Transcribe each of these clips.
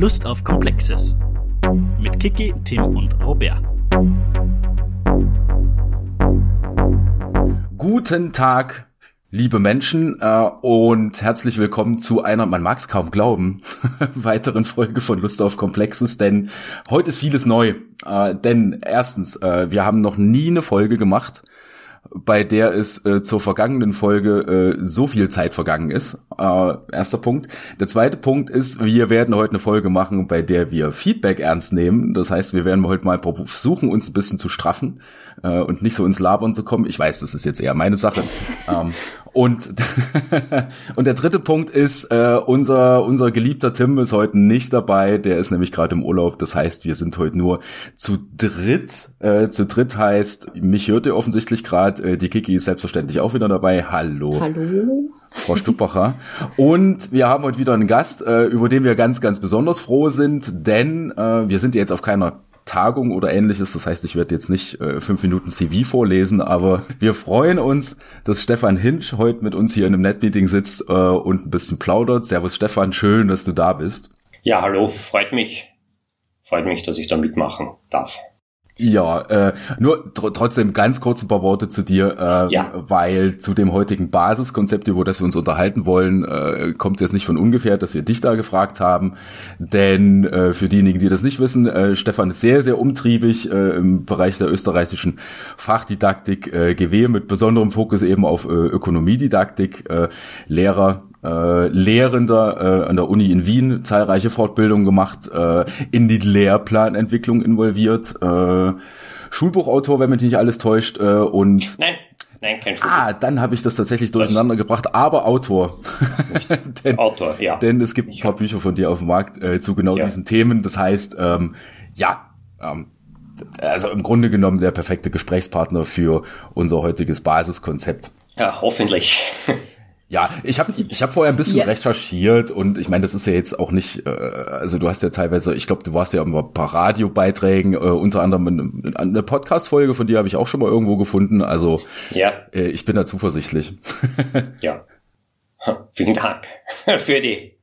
Lust auf Komplexes. Mit Kiki, Tim und Robert. Guten Tag, liebe Menschen, äh, und herzlich willkommen zu einer, man mag es kaum glauben, weiteren Folge von Lust auf Komplexes, denn heute ist vieles neu. Äh, denn erstens, äh, wir haben noch nie eine Folge gemacht, bei der es äh, zur vergangenen Folge äh, so viel Zeit vergangen ist. Äh, erster Punkt. Der zweite Punkt ist, wir werden heute eine Folge machen, bei der wir Feedback ernst nehmen. Das heißt, wir werden heute mal versuchen, uns ein bisschen zu straffen äh, und nicht so ins Labern zu kommen. Ich weiß, das ist jetzt eher meine Sache. ähm, und, und der dritte Punkt ist, äh, unser, unser geliebter Tim ist heute nicht dabei, der ist nämlich gerade im Urlaub. Das heißt, wir sind heute nur zu dritt. Äh, zu dritt heißt, mich hört ihr offensichtlich gerade, äh, die Kiki ist selbstverständlich auch wieder dabei. Hallo. Hallo. Frau Stuppacher. Und wir haben heute wieder einen Gast, äh, über den wir ganz, ganz besonders froh sind, denn äh, wir sind jetzt auf keiner Tagung oder ähnliches. Das heißt, ich werde jetzt nicht äh, fünf Minuten CV vorlesen, aber wir freuen uns, dass Stefan Hinsch heute mit uns hier in einem Netmeeting sitzt äh, und ein bisschen plaudert. Servus Stefan, schön, dass du da bist. Ja, hallo, freut mich. Freut mich, dass ich da mitmachen darf. Ja, äh, nur tr trotzdem ganz kurz ein paar Worte zu dir, äh, ja. weil zu dem heutigen Basiskonzept, über das wir uns unterhalten wollen, äh, kommt es jetzt nicht von ungefähr, dass wir dich da gefragt haben. Denn äh, für diejenigen, die das nicht wissen, äh, Stefan ist sehr, sehr umtriebig äh, im Bereich der österreichischen Fachdidaktik äh, GW mit besonderem Fokus eben auf äh, Ökonomiedidaktik, äh, Lehrer äh, Lehrender äh, an der Uni in Wien zahlreiche Fortbildungen gemacht, äh, in die Lehrplanentwicklung involviert, äh, Schulbuchautor, wenn mich nicht alles täuscht, äh, und Nein. Nein, kein Schulbuch. Ah, dann habe ich das tatsächlich durcheinander das gebracht, aber Autor. denn, Autor, ja. Denn es gibt ein paar Bücher von dir auf dem Markt äh, zu genau ja. diesen Themen. Das heißt, ähm, ja, ähm, also im Grunde genommen der perfekte Gesprächspartner für unser heutiges Basiskonzept. Ja, hoffentlich. Ja, ich habe ich hab vorher ein bisschen ja. recherchiert und ich meine, das ist ja jetzt auch nicht, äh, also du hast ja teilweise, ich glaube, du warst ja ein paar Radiobeiträgen, äh, unter anderem eine, eine Podcast-Folge von dir habe ich auch schon mal irgendwo gefunden. Also ja. äh, ich bin da zuversichtlich. ja. Vielen Dank für die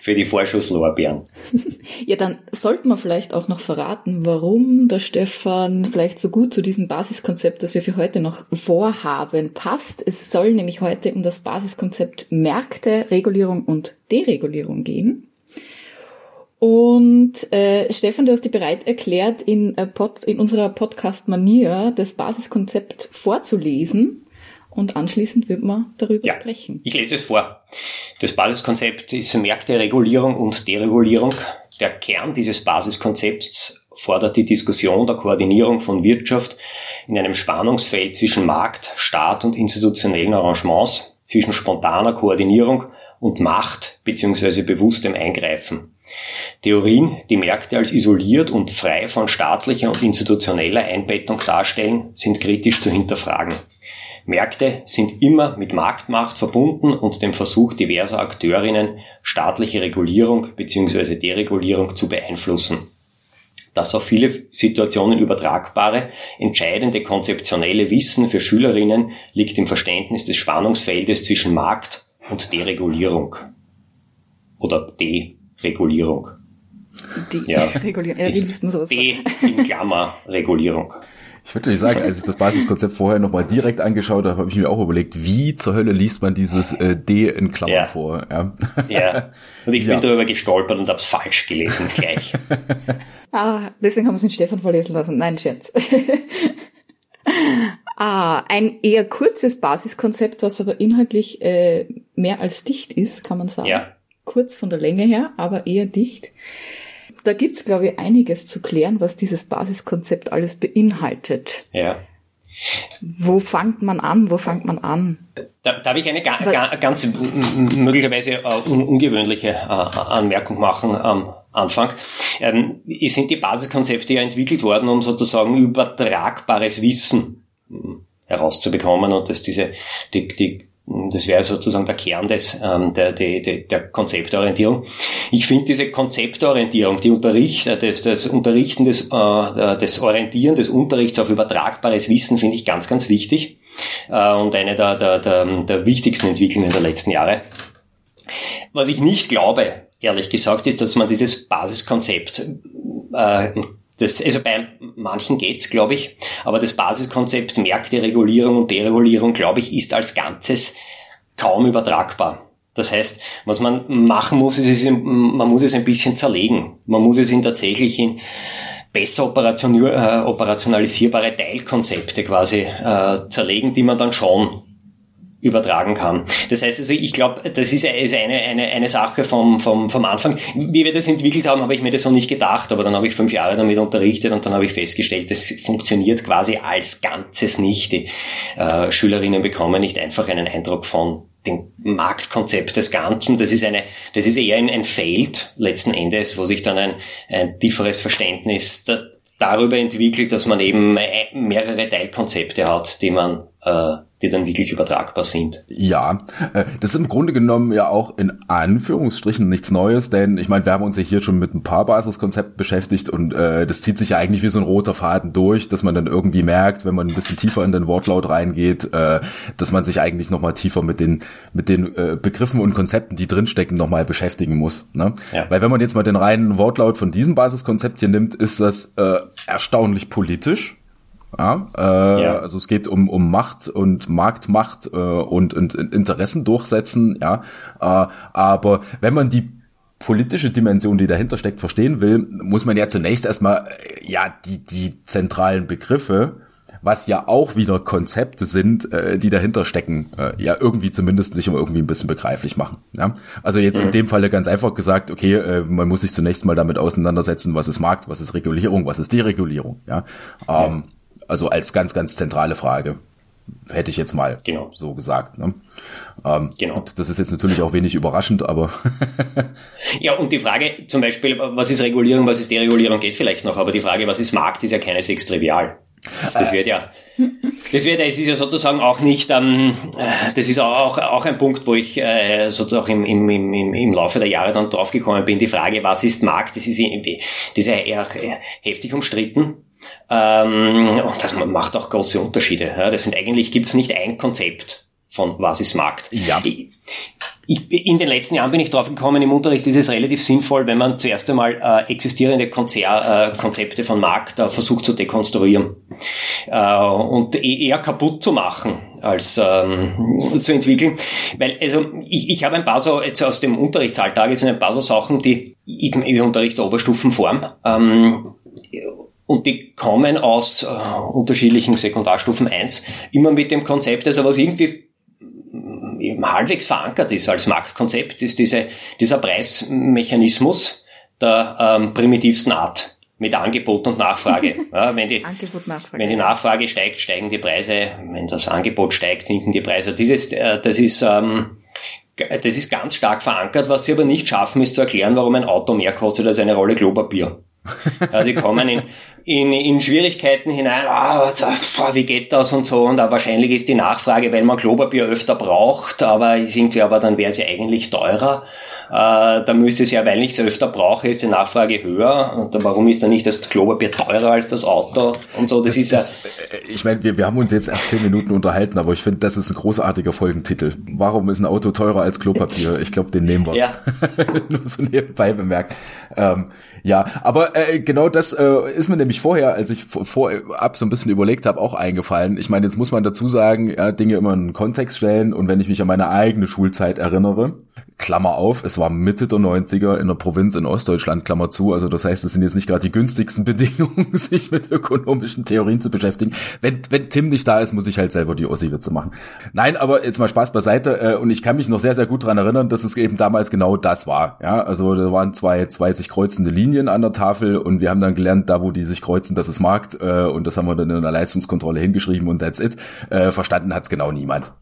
für die Vorschusslorbeeren. ja, dann sollten wir vielleicht auch noch verraten, warum der Stefan vielleicht so gut zu diesem Basiskonzept, das wir für heute noch vorhaben, passt. Es soll nämlich heute um das Basiskonzept Märkte, Regulierung und Deregulierung gehen. Und äh, Stefan, du hast dir bereit erklärt, in, äh, Pod, in unserer Podcast-Manier das Basiskonzept vorzulesen und anschließend wird man darüber ja, sprechen. Ich lese es vor. Das Basiskonzept ist Märkte-Regulierung und Deregulierung. Der Kern dieses Basiskonzepts fordert die Diskussion der Koordinierung von Wirtschaft in einem Spannungsfeld zwischen Markt, Staat und institutionellen Arrangements, zwischen spontaner Koordinierung und Macht bzw. bewusstem Eingreifen. Theorien, die Märkte als isoliert und frei von staatlicher und institutioneller Einbettung darstellen, sind kritisch zu hinterfragen. Märkte sind immer mit Marktmacht verbunden und dem Versuch diverser Akteurinnen, staatliche Regulierung bzw. Deregulierung zu beeinflussen. Das auf viele Situationen übertragbare, entscheidende konzeptionelle Wissen für Schülerinnen liegt im Verständnis des Spannungsfeldes zwischen Markt und Deregulierung. Oder Deregulierung. Die ja. Regulierung. Ja, D in Klammer Regulierung. Ich würde sagen, als ich das Basiskonzept vorher nochmal direkt angeschaut habe, habe ich mir auch überlegt, wie zur Hölle liest man dieses äh, D in Klammern ja. vor. Ja. ja. Und ich bin darüber gestolpert und habe es falsch gelesen gleich. ah, deswegen haben sie den Stefan vorlesen lassen. Nein, Scherz. ah, ein eher kurzes Basiskonzept, das aber inhaltlich äh, mehr als dicht ist, kann man sagen. Ja. Kurz von der Länge her, aber eher dicht. Da gibt's, glaube ich, einiges zu klären, was dieses Basiskonzept alles beinhaltet. Ja. Wo fängt man an? Wo fängt man an? Da, darf ich eine ga, ga, ganz möglicherweise uh, ungewöhnliche uh, Anmerkung machen am Anfang? Ähm, sind die Basiskonzepte ja entwickelt worden, um sozusagen übertragbares Wissen hm, herauszubekommen und dass diese die, die das wäre sozusagen der Kern des, ähm, der, der, der Konzeptorientierung. Ich finde diese Konzeptorientierung, die Unterricht, äh, das, das Unterrichten des, äh, des Orientieren des Unterrichts auf übertragbares Wissen finde ich ganz, ganz wichtig äh, und eine der, der, der, der wichtigsten Entwicklungen der letzten Jahre. Was ich nicht glaube, ehrlich gesagt, ist, dass man dieses Basiskonzept, äh, das, also bei manchen geht's, glaube ich, aber das Basiskonzept Märkte, Regulierung und Deregulierung, glaube ich, ist als Ganzes kaum übertragbar. Das heißt, was man machen muss, ist, man muss es ein bisschen zerlegen. Man muss es in tatsächlich in besser äh, operationalisierbare Teilkonzepte quasi äh, zerlegen, die man dann schon übertragen kann. Das heißt also, ich glaube, das ist, eine, eine, eine Sache vom, vom, vom Anfang. Wie wir das entwickelt haben, habe ich mir das so nicht gedacht, aber dann habe ich fünf Jahre damit unterrichtet und dann habe ich festgestellt, das funktioniert quasi als Ganzes nicht. Die äh, Schülerinnen bekommen nicht einfach einen Eindruck von dem Marktkonzept des Ganzen. Das ist eine, das ist eher ein, ein Feld letzten Endes, wo sich dann ein, ein tieferes Verständnis da, darüber entwickelt, dass man eben äh, mehrere Teilkonzepte hat, die man äh, die dann wirklich übertragbar sind. Ja, äh, das ist im Grunde genommen ja auch in Anführungsstrichen nichts Neues, denn ich meine, wir haben uns ja hier schon mit ein paar Basiskonzepten beschäftigt und äh, das zieht sich ja eigentlich wie so ein roter Faden durch, dass man dann irgendwie merkt, wenn man ein bisschen tiefer in den Wortlaut reingeht, äh, dass man sich eigentlich nochmal tiefer mit den mit den äh, Begriffen und Konzepten, die drinstecken, nochmal beschäftigen muss. Ne? Ja. Weil wenn man jetzt mal den reinen Wortlaut von diesem Basiskonzept hier nimmt, ist das äh, erstaunlich politisch ja, äh, ja. Also es geht um, um Macht und Marktmacht äh, und, und Interessen durchsetzen, ja. Äh, aber wenn man die politische Dimension, die dahinter steckt, verstehen will, muss man ja zunächst erstmal äh, ja die, die zentralen Begriffe, was ja auch wieder Konzepte sind, äh, die dahinter stecken, äh, ja irgendwie zumindest nicht um irgendwie ein bisschen begreiflich machen. Ja? Also jetzt mhm. in dem Falle ganz einfach gesagt, okay, äh, man muss sich zunächst mal damit auseinandersetzen, was ist Markt, was ist Regulierung, was ist Deregulierung. Ja. Ähm, ja also als ganz, ganz zentrale Frage. Hätte ich jetzt mal genau. so gesagt. Ne? Ähm, genau. Gut, das ist jetzt natürlich auch wenig überraschend, aber. ja, und die Frage zum Beispiel, was ist Regulierung, was ist Deregulierung, geht vielleicht noch, aber die Frage, was ist Markt, ist ja keineswegs trivial. Das wird ja, das wird ja, es ist ja sozusagen auch nicht, ähm, äh, das ist auch, auch ein Punkt, wo ich äh, sozusagen im, im, im, im Laufe der Jahre dann draufgekommen bin, die Frage, was ist Markt, das ist, das ist ja eher heftig umstritten. Ähm, und das macht auch große Unterschiede. Ja, das sind eigentlich, gibt es nicht ein Konzept von was ist Markt. Ja. Ich, ich, in den letzten Jahren bin ich drauf gekommen, im Unterricht ist es relativ sinnvoll, wenn man zuerst einmal äh, existierende Konzer, äh, Konzepte von Markt äh, versucht zu dekonstruieren äh, und e-, eher kaputt zu machen als ähm, zu entwickeln. Weil also ich, ich habe ein paar so jetzt aus dem Unterrichtsalltag jetzt ein paar so Sachen, die ich, ich unterrichte Oberstufenform. Ähm, und die kommen aus äh, unterschiedlichen Sekundarstufen 1 immer mit dem Konzept, also was irgendwie mm, halbwegs verankert ist als Marktkonzept, ist diese, dieser Preismechanismus der ähm, primitivsten Art mit Angebot und Nachfrage. Ja, wenn, die, Angebot, Nachfrage. wenn die Nachfrage steigt, steigen die Preise. Wenn das Angebot steigt, sinken die Preise. Dieses, äh, das ist ähm, das ist ganz stark verankert. Was sie aber nicht schaffen, ist zu erklären, warum ein Auto mehr kostet als eine Rolle Klopapier. Also sie kommen in, in, in Schwierigkeiten hinein, ah, wie geht das und so, und auch wahrscheinlich ist die Nachfrage, weil man Klopapier öfter braucht, aber ist irgendwie, aber dann wäre sie eigentlich teurer. Äh, da müsste es ja, weil ich es öfter brauche, ist die Nachfrage höher. Und warum ist dann nicht das Klopapier teurer als das Auto und so? Das, das ist ja. Äh, ich meine, wir, wir haben uns jetzt erst zehn Minuten unterhalten, aber ich finde, das ist ein großartiger Folgentitel. Warum ist ein Auto teurer als Klopapier? Ich glaube, den nehmen wir. Ja. Nur so nebenbei bemerkt. Ähm, ja, aber äh, genau das äh, ist mir nämlich vorher, als ich vorab so ein bisschen überlegt habe, auch eingefallen. Ich meine, jetzt muss man dazu sagen, ja, Dinge immer in einen Kontext stellen und wenn ich mich an meine eigene Schulzeit erinnere, Klammer auf, es war Mitte der 90er in der Provinz in Ostdeutschland, Klammer zu, also das heißt, es sind jetzt nicht gerade die günstigsten Bedingungen, sich mit ökonomischen Theorien zu beschäftigen. Wenn, wenn Tim nicht da ist, muss ich halt selber die Ossi-Witze machen. Nein, aber jetzt mal Spaß beiseite äh, und ich kann mich noch sehr, sehr gut dran erinnern, dass es eben damals genau das war. Ja, also da waren zwei, zwei sich kreuzende Linien an der Tafel und wir haben dann gelernt, da wo die sich kreuzen, das ist Markt äh, und das haben wir dann in der Leistungskontrolle hingeschrieben und that's it. Äh, verstanden hat's genau niemand.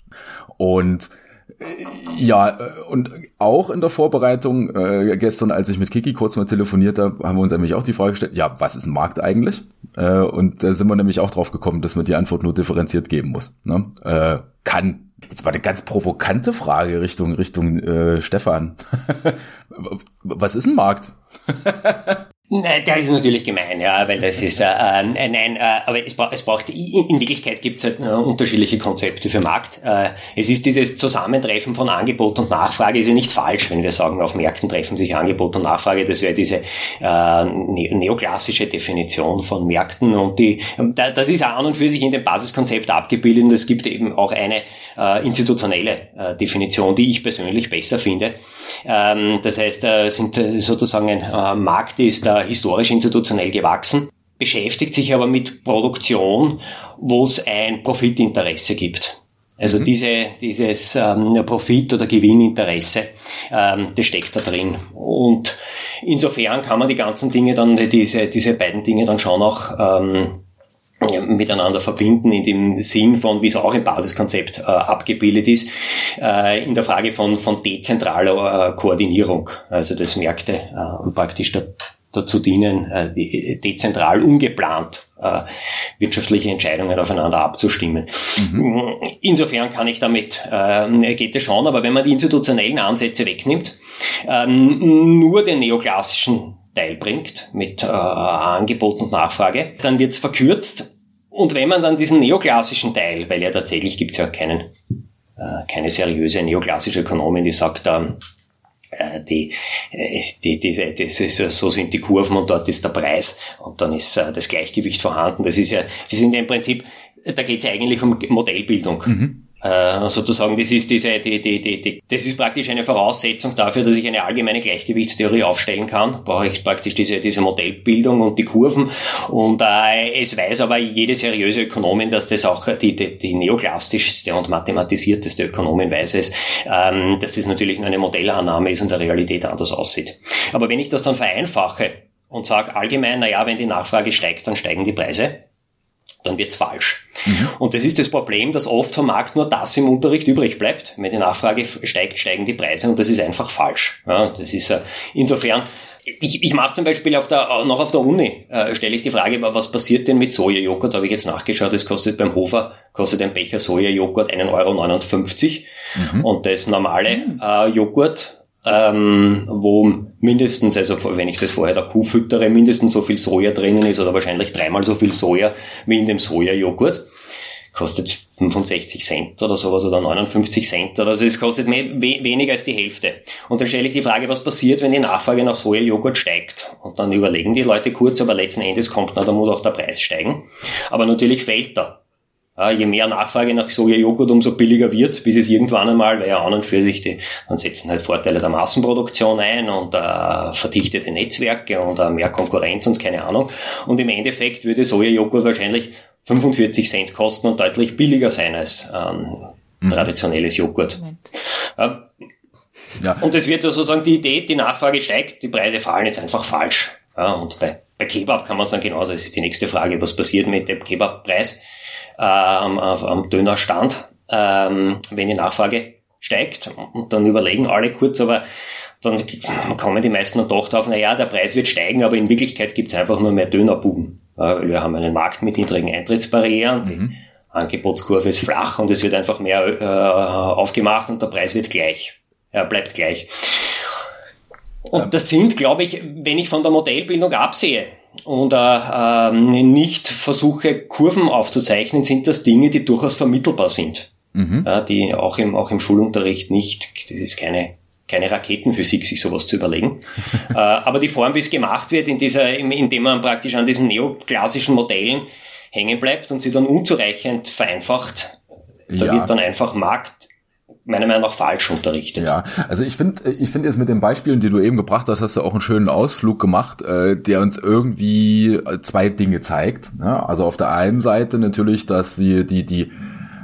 Und äh, ja, äh, und auch in der Vorbereitung äh, gestern, als ich mit Kiki kurz mal telefoniert habe, haben wir uns nämlich auch die Frage gestellt, ja, was ist ein Markt eigentlich? Äh, und da sind wir nämlich auch drauf gekommen, dass man die Antwort nur differenziert geben muss. Ne? Äh, kann. Jetzt war eine ganz provokante Frage Richtung Richtung äh, Stefan. was ist ein Markt? Nein, der ist natürlich gemein, ja, weil das ist, äh, äh, nein, äh, aber es, bra es braucht, in, in Wirklichkeit gibt es halt äh, unterschiedliche Konzepte für Markt. Äh, es ist dieses Zusammentreffen von Angebot und Nachfrage, ist ja nicht falsch, wenn wir sagen, auf Märkten treffen sich Angebot und Nachfrage, das wäre diese äh, ne neoklassische Definition von Märkten und die, da, das ist an und für sich in dem Basiskonzept abgebildet und es gibt eben auch eine äh, institutionelle äh, Definition, die ich persönlich besser finde. Ähm, das heißt, äh, sind äh, sozusagen ein äh, Markt ist historisch institutionell gewachsen, beschäftigt sich aber mit Produktion, wo es ein Profitinteresse gibt. Also mhm. diese, dieses ähm, Profit- oder Gewinninteresse, ähm, das steckt da drin. Und insofern kann man die ganzen Dinge dann, diese, diese beiden Dinge dann schon auch ähm, miteinander verbinden in dem Sinn von, wie es auch im Basiskonzept äh, abgebildet ist, äh, in der Frage von, von dezentraler äh, Koordinierung. Also das Märkte äh, praktisch da, dazu dienen, äh, dezentral ungeplant äh, wirtschaftliche Entscheidungen aufeinander abzustimmen. Mhm. Insofern kann ich damit, äh, geht es schon, aber wenn man die institutionellen Ansätze wegnimmt, äh, nur den neoklassischen Teil bringt mit äh, Angebot und Nachfrage, dann wird es verkürzt. Und wenn man dann diesen neoklassischen Teil, weil ja tatsächlich gibt es ja keinen, äh, keine seriöse neoklassische Ökonomin, die sagt, ähm, äh, die, äh, die, die, das ist, so sind die Kurven und dort ist der Preis und dann ist äh, das Gleichgewicht vorhanden. Das ist ja, die sind im Prinzip, da geht es eigentlich um Modellbildung. Mhm. Äh, sozusagen, das ist diese, die, die, die, die, das ist praktisch eine Voraussetzung dafür, dass ich eine allgemeine Gleichgewichtstheorie aufstellen kann. Brauche ich praktisch diese, diese Modellbildung und die Kurven. Und äh, es weiß aber jede seriöse Ökonomin, dass das auch die, die, die neoklastischste und mathematisierteste Ökonomin weiß es, ähm, dass das natürlich nur eine Modellannahme ist und der Realität anders aussieht. Aber wenn ich das dann vereinfache und sage allgemein, naja, wenn die Nachfrage steigt, dann steigen die Preise, dann wird's falsch. Mhm. Und das ist das Problem, dass oft vom Markt nur das im Unterricht übrig bleibt. Wenn die Nachfrage steigt, steigen die Preise und das ist einfach falsch. Ja, das ist äh, insofern ich, ich mache zum Beispiel auf der, noch auf der Uni, äh, stelle ich die Frage, was passiert denn mit Sojajoghurt? Habe ich jetzt nachgeschaut, das kostet beim Hofer, kostet ein Becher Sojajoghurt 1,59 Euro. Mhm. Und das normale mhm. äh, Joghurt ähm, wo mindestens, also wenn ich das vorher der Kuh füttere, mindestens so viel Soja drinnen ist oder wahrscheinlich dreimal so viel Soja wie in dem Sojajoghurt. Kostet 65 Cent oder sowas oder 59 Cent oder so. Es kostet mehr, we, weniger als die Hälfte. Und dann stelle ich die Frage, was passiert, wenn die Nachfrage nach Sojajoghurt steigt? Und dann überlegen die Leute kurz, aber letzten Endes kommt, na, da muss auch der Preis steigen. Aber natürlich fällt er. Ja, je mehr Nachfrage nach Sojajoghurt, umso billiger wird's, bis es irgendwann einmal, weil ja an und für sich die, dann setzen halt Vorteile der Massenproduktion ein und äh, verdichtete Netzwerke und äh, mehr Konkurrenz und keine Ahnung. Und im Endeffekt würde Sojajoghurt wahrscheinlich 45 Cent kosten und deutlich billiger sein als ähm, mhm. traditionelles Joghurt. Ja. ja. Und es wird sozusagen die Idee, die Nachfrage steigt, die Preise fallen, ist einfach falsch. Ja, und bei, bei Kebab kann man sagen, genauso, das ist die nächste Frage, was passiert mit dem Kebabpreis? Äh, am, am Dönerstand, ähm, wenn die Nachfrage steigt. Und dann überlegen alle kurz, aber dann kommen die meisten doch drauf, naja, der Preis wird steigen, aber in Wirklichkeit gibt es einfach nur mehr Dönerbuben. Äh, wir haben einen Markt mit niedrigen Eintrittsbarrieren, die mhm. Angebotskurve ist flach und es wird einfach mehr äh, aufgemacht und der Preis wird gleich. Er bleibt gleich. Und das sind, glaube ich, wenn ich von der Modellbildung absehe, und äh, ähm, nicht versuche, Kurven aufzuzeichnen, sind das Dinge, die durchaus vermittelbar sind. Mhm. Ja, die auch im, auch im Schulunterricht nicht, das ist keine, keine Raketenphysik, sich sowas zu überlegen. äh, aber die Form, wie es gemacht wird, in dieser, indem man praktisch an diesen neoklassischen Modellen hängen bleibt und sie dann unzureichend vereinfacht, da ja. wird dann einfach Markt meiner Meinung nach falsch unterrichtet. Ja, also ich finde, ich finde jetzt mit den Beispielen, die du eben gebracht hast, hast du auch einen schönen Ausflug gemacht, äh, der uns irgendwie äh, zwei Dinge zeigt. Ne? Also auf der einen Seite natürlich, dass sie die die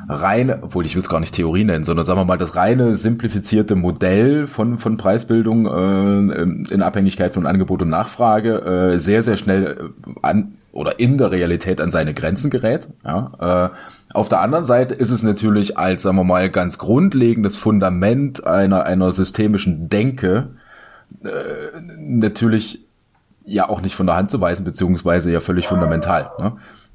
reine, obwohl ich will es gar nicht Theorie nennen, sondern sagen wir mal das reine simplifizierte Modell von von Preisbildung äh, in Abhängigkeit von Angebot und Nachfrage äh, sehr sehr schnell äh, an oder in der Realität an seine Grenzen gerät. Ja, äh, auf der anderen Seite ist es natürlich als, sagen wir mal, ganz grundlegendes Fundament einer, einer systemischen Denke äh, natürlich ja auch nicht von der Hand zu weisen, beziehungsweise ja völlig fundamental. Ne?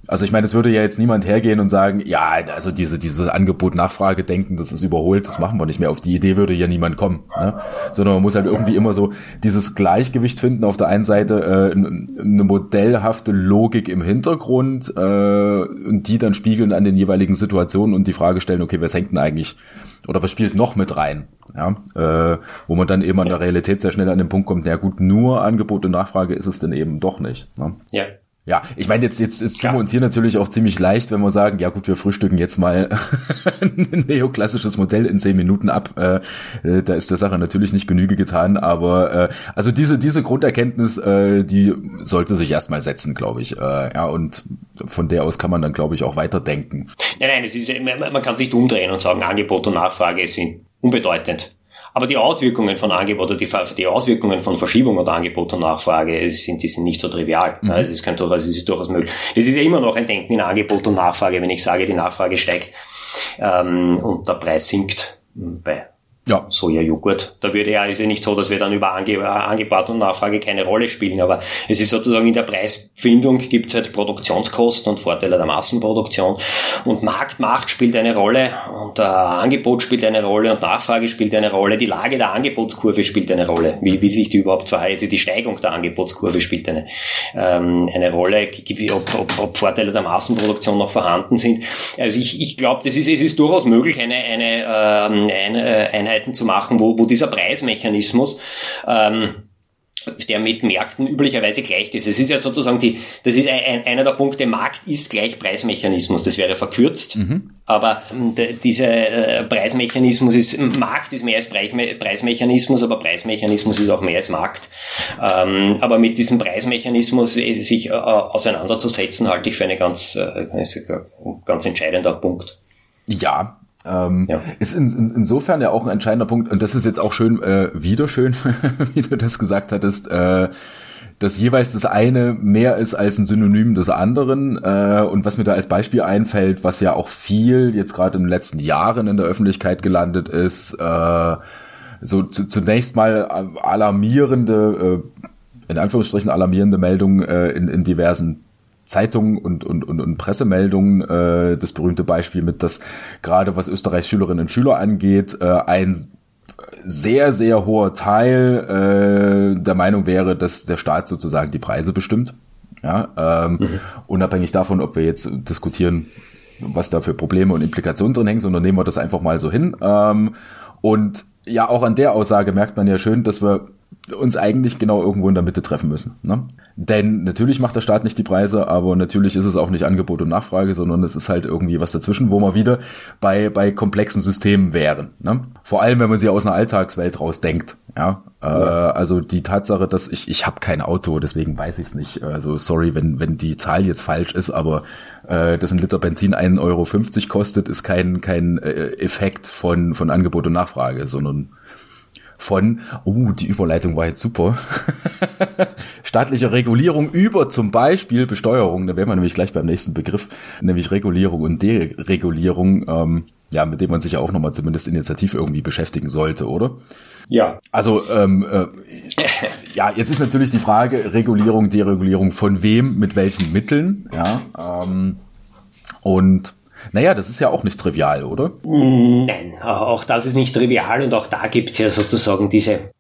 Also ich meine, es würde ja jetzt niemand hergehen und sagen, ja, also diese diese Angebot-Nachfrage denken, das ist überholt, das machen wir nicht mehr. Auf die Idee würde ja niemand kommen, ne? sondern man muss halt irgendwie immer so dieses Gleichgewicht finden. Auf der einen Seite äh, eine modellhafte Logik im Hintergrund äh, und die dann spiegeln an den jeweiligen Situationen und die Frage stellen, okay, was hängt denn eigentlich oder was spielt noch mit rein? Ja, äh, wo man dann eben an der Realität sehr schnell an den Punkt kommt, na gut, nur Angebot und Nachfrage ist es denn eben doch nicht. Ne? Ja. Ja, ich meine, jetzt, jetzt, jetzt tun wir uns hier natürlich auch ziemlich leicht, wenn wir sagen, ja gut, wir frühstücken jetzt mal ein neoklassisches Modell in zehn Minuten ab. Äh, äh, da ist der Sache natürlich nicht Genüge getan, aber äh, also diese, diese Grunderkenntnis, äh, die sollte sich erstmal setzen, glaube ich. Äh, ja, und von der aus kann man dann, glaube ich, auch weiterdenken. Nein, nein, es ist, man kann sich umdrehen und sagen, Angebot und Nachfrage sind unbedeutend. Aber die Auswirkungen von Angebot oder die, die Auswirkungen von Verschiebung oder Angebot und Nachfrage sind, die sind nicht so trivial. Mhm. es ist kein durchaus, es ist durchaus möglich. Es ist ja immer noch ein Denken in Angebot und Nachfrage, wenn ich sage, die Nachfrage steigt ähm, und der Preis sinkt bei ja. Sojajoghurt. Da würde ja, ist ja nicht so, dass wir dann über Ange Angebot und Nachfrage keine Rolle spielen, aber es ist sozusagen in der Preisfindung gibt es halt Produktionskosten und Vorteile der Massenproduktion und Marktmacht spielt eine Rolle und äh, Angebot spielt eine Rolle und Nachfrage spielt eine Rolle, die Lage der Angebotskurve spielt eine Rolle, wie, wie sich die überhaupt verhält, die Steigung der Angebotskurve spielt eine, ähm, eine Rolle, ob, ob, ob Vorteile der Massenproduktion noch vorhanden sind. Also ich, ich glaube, das ist, es ist durchaus möglich, eine, eine, ähm, eine, eine Einheiten zu machen, wo, wo dieser Preismechanismus ähm, der mit Märkten üblicherweise gleich ist. Es ist ja sozusagen die, das ist ein, einer der Punkte, Markt ist gleich Preismechanismus. Das wäre verkürzt. Mhm. Aber ähm, dieser äh, Preismechanismus ist, Markt ist mehr als Preismechanismus, aber Preismechanismus ist auch mehr als Markt. Ähm, aber mit diesem Preismechanismus äh, sich äh, auseinanderzusetzen, halte ich für einen ganz, ganz entscheidender Punkt. Ja, ähm, ja. Ist in, in, insofern ja auch ein entscheidender Punkt, und das ist jetzt auch schön, äh, wieder schön, wie du das gesagt hattest, äh, dass jeweils das eine mehr ist als ein Synonym des anderen. Äh, und was mir da als Beispiel einfällt, was ja auch viel jetzt gerade in den letzten Jahren in der Öffentlichkeit gelandet ist, äh, so zu, zunächst mal alarmierende, äh, in Anführungsstrichen alarmierende Meldungen äh, in, in diversen Zeitungen und, und, und, und Pressemeldungen äh, das berühmte Beispiel mit, dass gerade was Österreichs Schülerinnen und Schüler angeht, äh, ein sehr, sehr hoher Teil äh, der Meinung wäre, dass der Staat sozusagen die Preise bestimmt. Ja, ähm, mhm. unabhängig davon, ob wir jetzt diskutieren, was da für Probleme und Implikationen drin hängen, sondern nehmen wir das einfach mal so hin. Ähm, und ja, auch an der Aussage merkt man ja schön, dass wir uns eigentlich genau irgendwo in der Mitte treffen müssen. Ne? Denn natürlich macht der Staat nicht die Preise, aber natürlich ist es auch nicht Angebot und Nachfrage, sondern es ist halt irgendwie was dazwischen, wo wir wieder bei, bei komplexen Systemen wären. Ne? Vor allem, wenn man sie aus einer Alltagswelt rausdenkt. Ja? Äh, also die Tatsache, dass ich, ich habe kein Auto, deswegen weiß ich es nicht. Also sorry, wenn, wenn die Zahl jetzt falsch ist, aber äh, dass ein Liter Benzin 1,50 Euro kostet, ist kein, kein äh, Effekt von, von Angebot und Nachfrage, sondern von, oh, die Überleitung war jetzt super, staatliche Regulierung über zum Beispiel Besteuerung, da wären wir nämlich gleich beim nächsten Begriff, nämlich Regulierung und Deregulierung, ähm, ja, mit dem man sich ja auch nochmal zumindest initiativ irgendwie beschäftigen sollte, oder? Ja. Also, ähm, äh, ja, jetzt ist natürlich die Frage, Regulierung, Deregulierung von wem, mit welchen Mitteln, ja, ähm, und naja, das ist ja auch nicht trivial, oder? Nein, auch das ist nicht trivial und auch da gibt's ja sozusagen diese,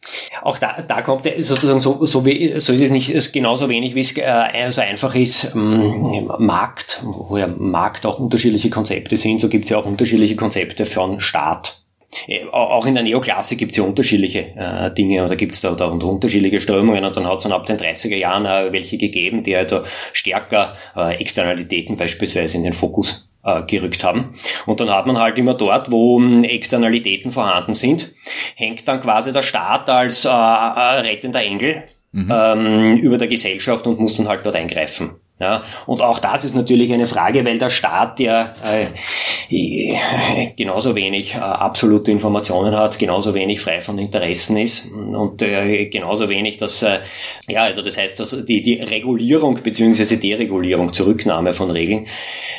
auch da, da kommt sozusagen so, so, wie, so ist es nicht genauso wenig, wie es äh, so einfach ist, ähm, Markt, wo ja Markt auch unterschiedliche Konzepte sind, so gibt's ja auch unterschiedliche Konzepte von Staat. Äh, auch in der Neoklasse gibt es ja unterschiedliche äh, Dinge oder gibt es da, da unterschiedliche Strömungen und dann hat es dann ab den 30er Jahren äh, welche gegeben, die halt stärker äh, Externalitäten beispielsweise in den Fokus äh, gerückt haben. Und dann hat man halt immer dort, wo ähm, Externalitäten vorhanden sind, hängt dann quasi der Staat als äh, äh, rettender Engel mhm. ähm, über der Gesellschaft und muss dann halt dort eingreifen. Ja, und auch das ist natürlich eine Frage, weil der Staat ja äh, genauso wenig äh, absolute Informationen hat, genauso wenig frei von Interessen ist und äh, genauso wenig, dass äh, ja, also das heißt, dass die, die Regulierung beziehungsweise Deregulierung, Zurücknahme von Regeln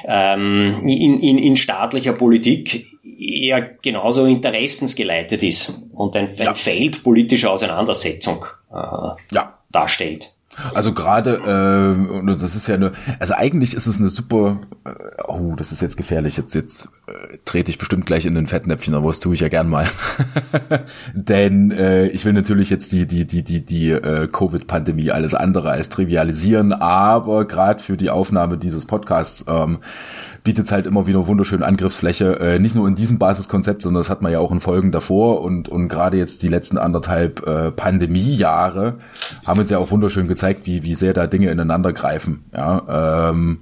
ähm, in, in, in staatlicher Politik eher genauso interessensgeleitet ist und ein, ein ja. Feld politischer Auseinandersetzung äh, ja. darstellt. Also gerade, äh, das ist ja eine, also eigentlich ist es eine super, äh, oh, das ist jetzt gefährlich, jetzt, jetzt äh, trete ich bestimmt gleich in den Fettnäpfchen, aber das tue ich ja gern mal. Denn äh, ich will natürlich jetzt die, die, die, die, die äh, Covid-Pandemie alles andere als trivialisieren, aber gerade für die Aufnahme dieses Podcasts ähm, bietet halt immer wieder wunderschöne Angriffsfläche, äh, nicht nur in diesem Basiskonzept, sondern das hat man ja auch in Folgen davor. Und, und gerade jetzt die letzten anderthalb äh, Pandemiejahre haben uns ja auch wunderschön gezeigt, wie, wie sehr da Dinge ineinander greifen. Ja, ähm,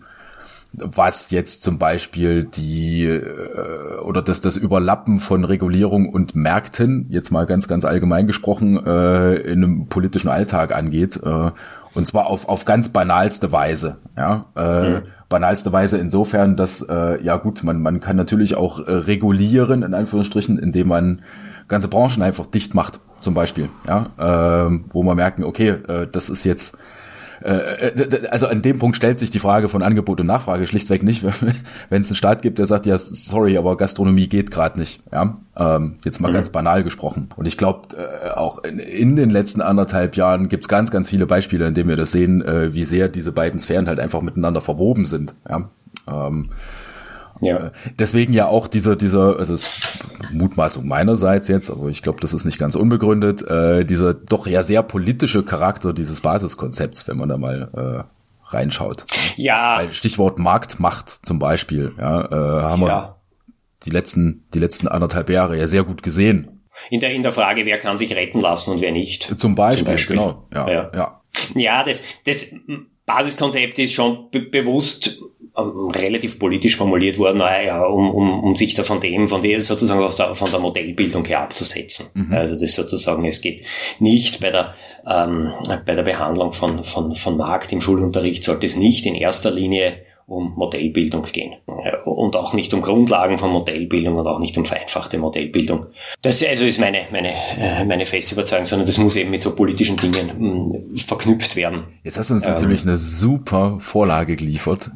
was jetzt zum Beispiel die äh, oder das das Überlappen von Regulierung und Märkten jetzt mal ganz ganz allgemein gesprochen äh, in einem politischen Alltag angeht äh, und zwar auf auf ganz banalste Weise. Ja äh, mhm banalste Weise insofern, dass, äh, ja gut, man, man kann natürlich auch äh, regulieren, in Anführungsstrichen, indem man ganze Branchen einfach dicht macht, zum Beispiel, ja, äh, wo man merken, okay, äh, das ist jetzt äh, äh, also an dem Punkt stellt sich die Frage von Angebot und Nachfrage schlichtweg nicht, wenn es einen Staat gibt, der sagt, ja, sorry, aber Gastronomie geht gerade nicht. Ja, ähm, jetzt mal mhm. ganz banal gesprochen. Und ich glaube, äh, auch in, in, den letzten anderthalb Jahren gibt es ganz, ganz viele Beispiele, in denen wir das sehen, äh, wie sehr diese beiden Sphären halt einfach miteinander verwoben sind. Ja. Ähm, ja. Äh, deswegen ja auch dieser, dieser, also es Mutmaßung meinerseits jetzt, aber ich glaube, das ist nicht ganz unbegründet, äh, dieser doch ja sehr politische Charakter dieses Basiskonzepts, wenn man da mal äh, reinschaut. Ja. Weil Stichwort Marktmacht zum Beispiel, ja, äh, haben ja. wir die letzten, die letzten anderthalb Jahre ja sehr gut gesehen. In der, in der Frage, wer kann sich retten lassen und wer nicht. Zum Beispiel, Zum Beispiel. genau. Ja, ja. ja. ja das, das Basiskonzept ist schon be bewusst relativ politisch formuliert worden, naja, um, um, um sich da von dem, von der sozusagen aus der, von der Modellbildung her abzusetzen. Mhm. Also das sozusagen, es geht nicht bei der ähm, bei der Behandlung von, von, von Markt im Schulunterricht sollte es nicht in erster Linie um Modellbildung gehen. Und auch nicht um Grundlagen von Modellbildung und auch nicht um vereinfachte Modellbildung. Das also ist meine, meine, äh, meine feste Überzeugung, sondern das muss eben mit so politischen Dingen hm, verknüpft werden. Jetzt hast du uns ähm, natürlich eine super Vorlage geliefert,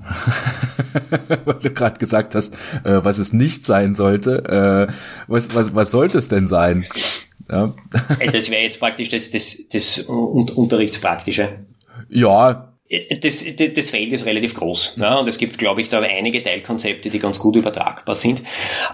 weil du gerade gesagt hast, äh, was es nicht sein sollte. Äh, was, was, was sollte es denn sein? Ja. das wäre jetzt praktisch das, das, das Unterrichtspraktische. Ja, das, das, das Feld ist relativ groß. Ja, und es gibt, glaube ich, da einige Teilkonzepte, die ganz gut übertragbar sind.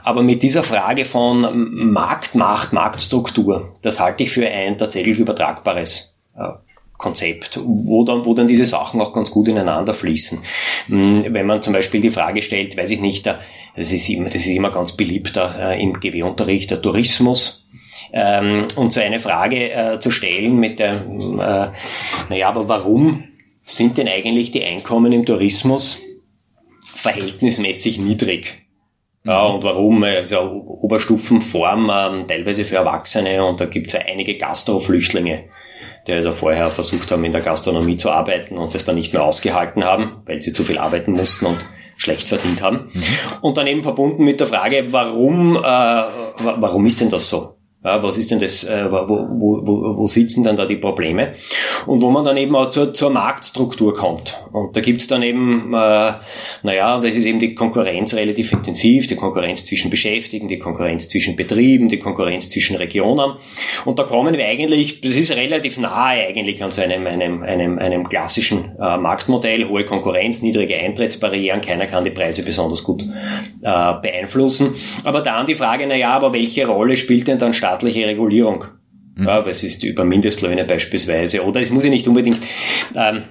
Aber mit dieser Frage von Marktmacht, Marktstruktur, das halte ich für ein tatsächlich übertragbares äh, Konzept, wo dann, wo dann diese Sachen auch ganz gut ineinander fließen. Hm, wenn man zum Beispiel die Frage stellt, weiß ich nicht, das ist immer, das ist immer ganz beliebt äh, im GW-Unterricht, der Tourismus. Ähm, und so eine Frage äh, zu stellen mit der, äh, naja, aber warum sind denn eigentlich die Einkommen im Tourismus verhältnismäßig niedrig? Ja, und warum? Also Oberstufenform, ähm, teilweise für Erwachsene und da gibt es ja einige Gastroflüchtlinge, die also vorher versucht haben, in der Gastronomie zu arbeiten und das dann nicht mehr ausgehalten haben, weil sie zu viel arbeiten mussten und schlecht verdient haben. Mhm. Und dann eben verbunden mit der Frage, warum, äh, warum ist denn das so? Was ist denn das, äh, wo, wo, wo, wo sitzen dann da die Probleme? Und wo man dann eben auch zur, zur Marktstruktur kommt. Und da gibt's dann eben, äh, naja, das ist eben die Konkurrenz relativ intensiv, die Konkurrenz zwischen Beschäftigten, die Konkurrenz zwischen Betrieben, die Konkurrenz zwischen Regionen. Und da kommen wir eigentlich, das ist relativ nahe eigentlich an so einem, einem, einem, einem klassischen äh, Marktmodell, hohe Konkurrenz, niedrige Eintrittsbarrieren, keiner kann die Preise besonders gut äh, beeinflussen. Aber dann die Frage, naja, aber welche Rolle spielt denn dann staatliche Regulierung. Mhm. Ja, was ist über Mindestlöhne beispielsweise. Oder es muss ja nicht unbedingt, ähm,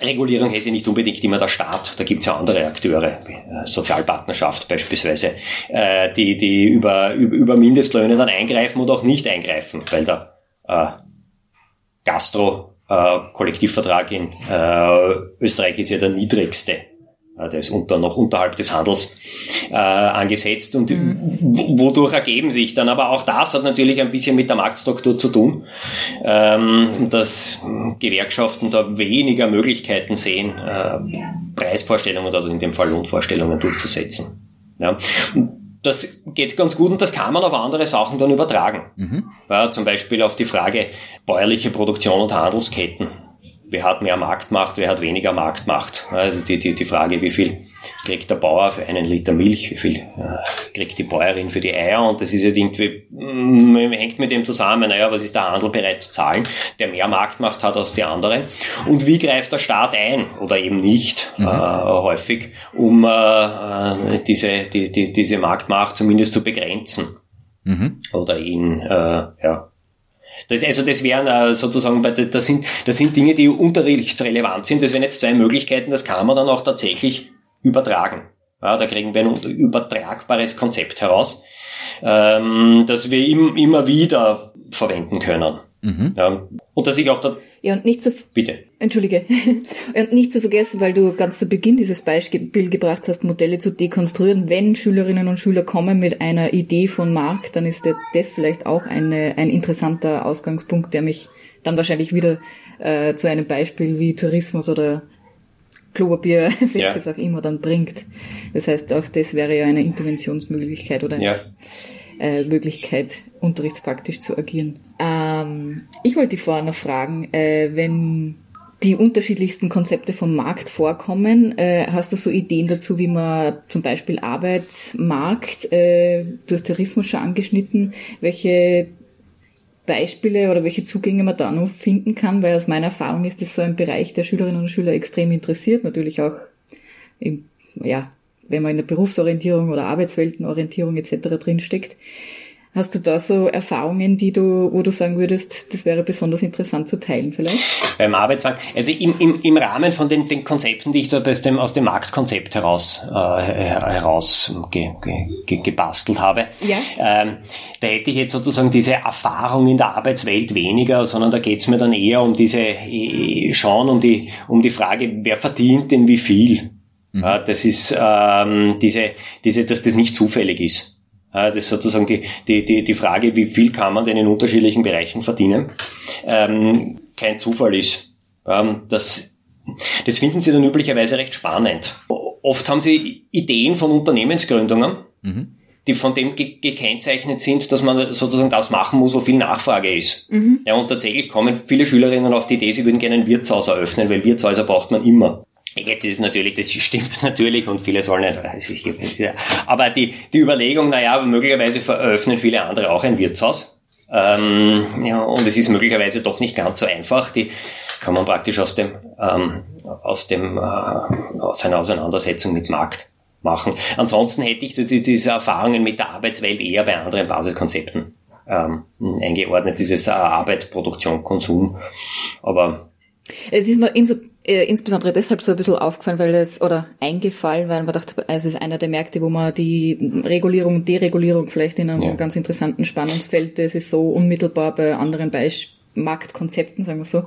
Regulierung heißt ja nicht unbedingt immer der Staat, da gibt's ja andere Akteure, äh, Sozialpartnerschaft beispielsweise, äh, die, die über, über Mindestlöhne dann eingreifen oder auch nicht eingreifen, weil der äh, Gastro-Kollektivvertrag äh, in äh, Österreich ist ja der niedrigste der ist unter, noch unterhalb des Handels äh, angesetzt und mhm. wodurch ergeben sich dann. Aber auch das hat natürlich ein bisschen mit der Marktstruktur zu tun, ähm, dass Gewerkschaften da weniger Möglichkeiten sehen, äh, Preisvorstellungen oder in dem Fall Lohnvorstellungen durchzusetzen. Ja. Das geht ganz gut und das kann man auf andere Sachen dann übertragen. Mhm. Ja, zum Beispiel auf die Frage bäuerliche Produktion und Handelsketten wer hat mehr Marktmacht, wer hat weniger Marktmacht. Also die, die, die Frage, wie viel kriegt der Bauer für einen Liter Milch, wie viel äh, kriegt die Bäuerin für die Eier und das ist ja irgendwie, mh, mm, hängt mit dem zusammen, naja, was ist der Handel bereit zu zahlen, der mehr Marktmacht hat als die andere und wie greift der Staat ein oder eben nicht mhm. äh, häufig, um äh, äh diese, die, die, diese Marktmacht zumindest zu begrenzen mhm. oder ihn, äh, ja, das, also das wären äh, sozusagen, das sind, das sind Dinge, die unterrichtsrelevant sind. Das wären jetzt zwei Möglichkeiten, das kann man dann auch tatsächlich übertragen. Ja, da kriegen wir ein übertragbares Konzept heraus, ähm, das wir im, immer wieder verwenden können. Mhm. Ja, und dass ich auch da ja, und nicht zu, bitte. Entschuldige. und nicht zu vergessen, weil du ganz zu Beginn dieses Beispiel gebracht hast, Modelle zu dekonstruieren. Wenn Schülerinnen und Schüler kommen mit einer Idee von Markt, dann ist das vielleicht auch eine, ein interessanter Ausgangspunkt, der mich dann wahrscheinlich wieder äh, zu einem Beispiel wie Tourismus oder Klopapier, welches ja. jetzt auch immer dann bringt. Das heißt, auch das wäre ja eine Interventionsmöglichkeit oder eine ja. äh, Möglichkeit, unterrichtspraktisch zu agieren. Ähm, ich wollte dich vorher noch fragen, äh, wenn die unterschiedlichsten Konzepte vom Markt vorkommen. Äh, hast du so Ideen dazu, wie man zum Beispiel Arbeitsmarkt, äh, du hast Tourismus schon angeschnitten, welche Beispiele oder welche Zugänge man da noch finden kann? Weil aus meiner Erfahrung ist das so ein Bereich, der Schülerinnen und Schüler extrem interessiert. Natürlich auch, im, ja, wenn man in der Berufsorientierung oder Arbeitsweltenorientierung etc. drinsteckt. Hast du da so Erfahrungen, die du, wo du sagen würdest, das wäre besonders interessant zu teilen vielleicht? Beim Arbeitsmarkt, also im, im, im Rahmen von den, den Konzepten, die ich da aus dem, aus dem Marktkonzept heraus, äh, heraus ge, ge, gebastelt habe, ja. ähm, da hätte ich jetzt sozusagen diese Erfahrung in der Arbeitswelt weniger, sondern da geht's mir dann eher um diese, äh, schauen um die, um die Frage, wer verdient denn wie viel? Mhm. Ja, das ist ähm, diese, diese, dass das nicht zufällig ist. Das ist sozusagen die, die, die, die Frage, wie viel kann man denn in unterschiedlichen Bereichen verdienen, ähm, kein Zufall ist. Ähm, das, das finden Sie dann üblicherweise recht spannend. Oft haben Sie Ideen von Unternehmensgründungen, mhm. die von dem ge gekennzeichnet sind, dass man sozusagen das machen muss, wo viel Nachfrage ist. Mhm. Ja, und tatsächlich kommen viele Schülerinnen auf die Idee, sie würden gerne ein Wirtshaus eröffnen, weil Wirtshäuser braucht man immer. Jetzt ist natürlich, das stimmt natürlich und viele sollen nicht. Aber die, die Überlegung, naja, möglicherweise veröffnen viele andere auch ein Wirtshaus. Ähm, ja, und es ist möglicherweise doch nicht ganz so einfach. Die kann man praktisch aus dem, ähm, aus dem, äh, aus einer Auseinandersetzung mit Markt machen. Ansonsten hätte ich diese Erfahrungen mit der Arbeitswelt eher bei anderen Basiskonzepten ähm, eingeordnet, dieses äh, Arbeit, Produktion, Konsum. Aber es ist mir inso äh, insbesondere deshalb so ein bisschen aufgefallen, weil es, oder eingefallen, weil man dachte, es ist einer der Märkte, wo man die Regulierung und Deregulierung vielleicht in einem ja. ganz interessanten Spannungsfeld, das ist so unmittelbar bei anderen Beisp Marktkonzepten, sagen wir so,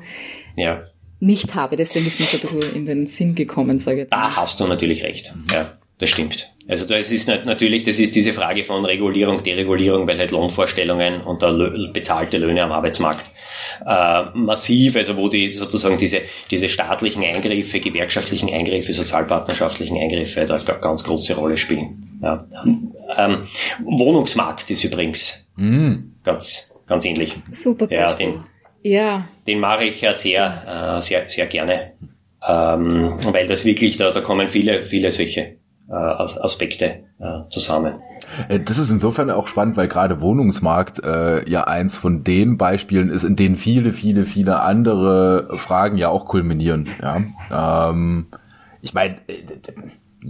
ja. nicht habe. Deswegen ist mir so ein bisschen in den Sinn gekommen, sage ich jetzt. Da hast du natürlich recht. Ja, das stimmt. Also das ist natürlich, das ist diese Frage von Regulierung, Deregulierung, weil halt Lohnvorstellungen und da bezahlte Löhne am Arbeitsmarkt äh, massiv, also wo die sozusagen diese, diese staatlichen Eingriffe, gewerkschaftlichen Eingriffe, sozialpartnerschaftlichen Eingriffe da eine ganz große Rolle spielen. Ja. Ähm, Wohnungsmarkt ist übrigens mm. ganz, ganz ähnlich. Super. Ja, den, ja. den mache ich ja sehr, äh, sehr, sehr gerne. Ähm, weil das wirklich, da, da kommen viele, viele solche äh, Aspekte äh, zusammen. Äh, das ist insofern auch spannend, weil gerade Wohnungsmarkt äh, ja eins von den Beispielen ist, in denen viele, viele, viele andere Fragen ja auch kulminieren. Ja, ähm, ich meine,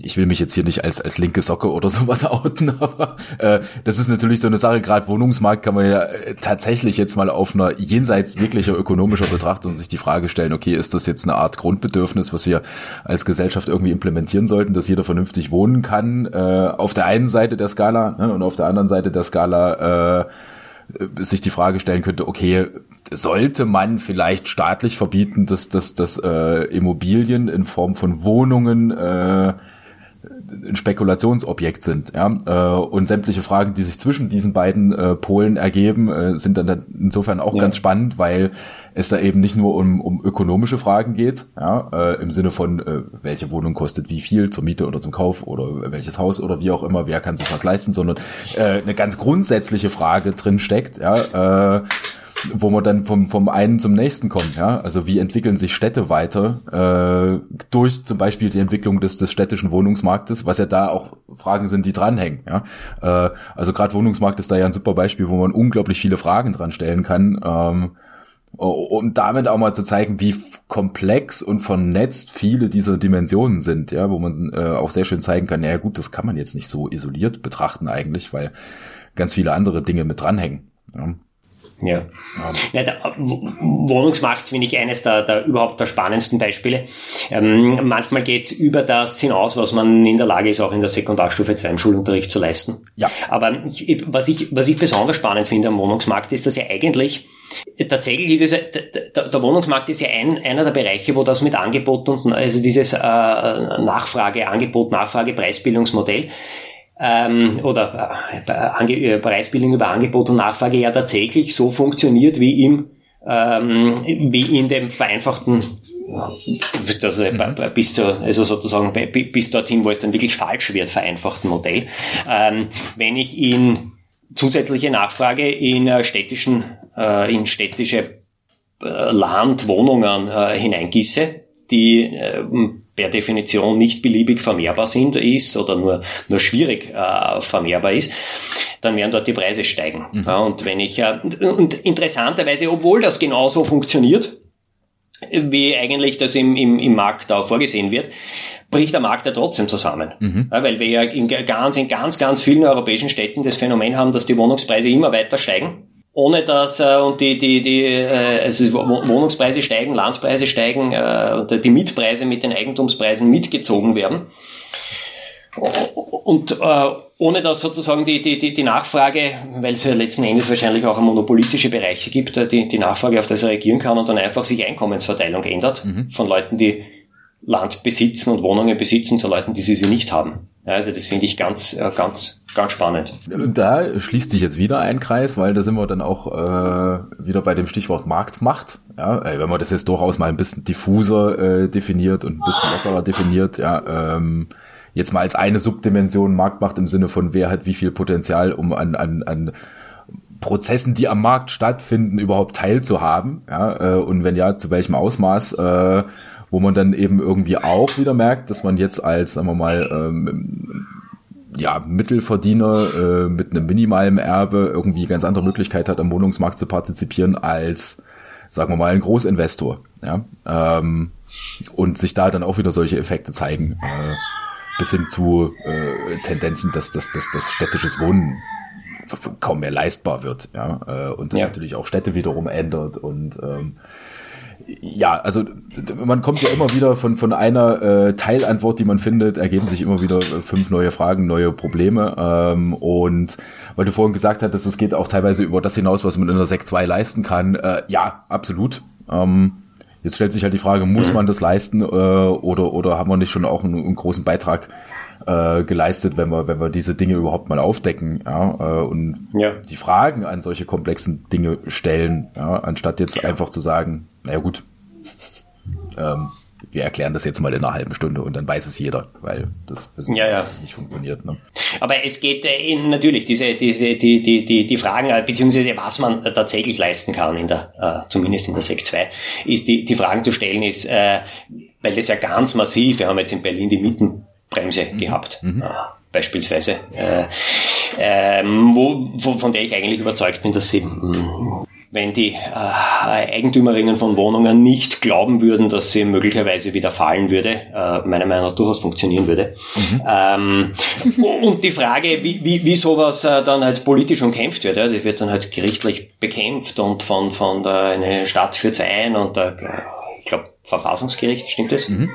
ich will mich jetzt hier nicht als, als linke Socke oder sowas outen, aber äh, das ist natürlich so eine Sache, gerade Wohnungsmarkt kann man ja äh, tatsächlich jetzt mal auf einer jenseits jeglicher ökonomischer Betrachtung sich die Frage stellen, okay, ist das jetzt eine Art Grundbedürfnis, was wir als Gesellschaft irgendwie implementieren sollten, dass jeder vernünftig wohnen kann, äh, auf der einen Seite der Skala ne, und auf der anderen Seite der Skala äh, sich die Frage stellen könnte, okay, sollte man vielleicht staatlich verbieten, dass, dass, dass äh, Immobilien in Form von Wohnungen äh, ein Spekulationsobjekt sind. Ja? Äh, und sämtliche Fragen, die sich zwischen diesen beiden äh, Polen ergeben, äh, sind dann insofern auch ja. ganz spannend, weil es da eben nicht nur um, um ökonomische Fragen geht, ja? äh, im Sinne von, äh, welche Wohnung kostet wie viel zur Miete oder zum Kauf oder welches Haus oder wie auch immer, wer kann sich was leisten, sondern äh, eine ganz grundsätzliche Frage drin steckt, ja, äh, wo man dann vom, vom einen zum nächsten kommt, ja. Also wie entwickeln sich Städte weiter äh, durch zum Beispiel die Entwicklung des, des städtischen Wohnungsmarktes, was ja da auch Fragen sind, die dranhängen, ja. Äh, also gerade Wohnungsmarkt ist da ja ein super Beispiel, wo man unglaublich viele Fragen dran stellen kann. Ähm, um damit auch mal zu zeigen, wie komplex und vernetzt viele dieser Dimensionen sind, ja, wo man äh, auch sehr schön zeigen kann, naja gut, das kann man jetzt nicht so isoliert betrachten eigentlich, weil ganz viele andere Dinge mit dranhängen. Ja. Ja. ja der Wohnungsmarkt finde ich eines der, der überhaupt der spannendsten Beispiele. Ähm, manchmal geht es über das hinaus, was man in der Lage ist, auch in der Sekundarstufe 2 im Schulunterricht zu leisten. Ja. Aber ich, was, ich, was ich besonders spannend finde am Wohnungsmarkt ist, dass ja eigentlich Tatsächlich ist es, der, der Wohnungsmarkt ist ja ein, einer der Bereiche, wo das mit Angebot und, also dieses äh, Nachfrage, Angebot, Nachfrage, Preisbildungsmodell ähm, oder äh, äh, Preisbildung über Angebot und Nachfrage ja tatsächlich so funktioniert wie im ähm, wie in dem vereinfachten also mhm. bis zu, also sozusagen bis dorthin, wo es dann wirklich falsch wird, vereinfachten Modell. Ähm, wenn ich in zusätzliche Nachfrage in äh, städtischen, äh, in städtische äh, Landwohnungen äh, hineingieße, die äh, per Definition nicht beliebig vermehrbar sind, ist oder nur, nur schwierig äh, vermehrbar ist, dann werden dort die Preise steigen. Mhm. Ja, und wenn ich, äh, und interessanterweise, obwohl das genauso funktioniert, wie eigentlich das im, im, im Markt da vorgesehen wird, bricht der Markt ja trotzdem zusammen. Mhm. Ja, weil wir ja in ganz, in ganz, ganz vielen europäischen Städten das Phänomen haben, dass die Wohnungspreise immer weiter steigen ohne dass äh, und die die die äh, also Wohnungspreise steigen, Landpreise steigen, äh, die Mietpreise mit den Eigentumspreisen mitgezogen werden. Und äh, ohne dass sozusagen die, die, die, die Nachfrage, weil es ja letzten Endes wahrscheinlich auch monopolistische Bereiche gibt, äh, die, die Nachfrage, auf das er reagieren kann und dann einfach sich Einkommensverteilung ändert mhm. von Leuten, die Land besitzen und Wohnungen besitzen, zu Leuten, die sie, sie nicht haben. Also das finde ich ganz, äh, ganz, ganz spannend. Und da schließt sich jetzt wieder ein Kreis, weil da sind wir dann auch äh, wieder bei dem Stichwort Marktmacht. Ja, wenn man das jetzt durchaus mal ein bisschen diffuser äh, definiert und ein bisschen lockerer definiert, ja, ähm, jetzt mal als eine Subdimension Marktmacht im Sinne von wer hat wie viel Potenzial, um an, an, an Prozessen, die am Markt stattfinden, überhaupt teilzuhaben. Ja, äh, und wenn ja, zu welchem Ausmaß, äh, wo man dann eben irgendwie auch wieder merkt, dass man jetzt als, sagen wir mal, ähm, ja, Mittelverdiener äh, mit einem minimalen Erbe irgendwie ganz andere Möglichkeit hat, am Wohnungsmarkt zu partizipieren als, sagen wir mal, ein Großinvestor. Ja? Ähm, und sich da dann auch wieder solche Effekte zeigen. Äh, bis hin zu äh, Tendenzen, dass, dass, dass, dass städtisches Wohnen kaum mehr leistbar wird, ja, äh, und das ja. natürlich auch Städte wiederum ändert und ähm, ja, also man kommt ja immer wieder von von einer äh, Teilantwort, die man findet, ergeben sich immer wieder fünf neue Fragen, neue Probleme ähm, und weil du vorhin gesagt hattest, es geht auch teilweise über das hinaus, was man in der Sek 2 leisten kann. Äh, ja, absolut. Ähm, Jetzt stellt sich halt die Frage, muss mhm. man das leisten äh, oder, oder haben wir nicht schon auch einen, einen großen Beitrag äh, geleistet, wenn wir, wenn wir diese Dinge überhaupt mal aufdecken ja, äh, und ja. die Fragen an solche komplexen Dinge stellen, ja, anstatt jetzt einfach zu sagen, naja gut, ähm, wir erklären das jetzt mal in einer halben Stunde und dann weiß es jeder, weil das wissen ja, ja. dass es nicht funktioniert. Ne? Aber es geht äh, natürlich diese, diese, die, die, die, die Fragen, äh, beziehungsweise was man äh, tatsächlich leisten kann in der, äh, zumindest in der Sek 2, ist die, die Fragen zu stellen ist, äh, weil das ja ganz massiv, wir haben jetzt in Berlin die Mietenbremse mhm. gehabt. Mhm. Äh, beispielsweise, äh, ähm, wo, wo, von der ich eigentlich überzeugt bin, dass sie mh, hm, wenn die äh, Eigentümerinnen von Wohnungen nicht glauben würden, dass sie möglicherweise wieder fallen würde, äh, meiner Meinung nach durchaus funktionieren würde. Mhm. Ähm, und die Frage, wie, wie, wie sowas äh, dann halt politisch umkämpft wird, ja, das wird dann halt gerichtlich bekämpft und von, von der, eine Stadt führt's ein und der, Verfassungsgericht, stimmt das? Mhm.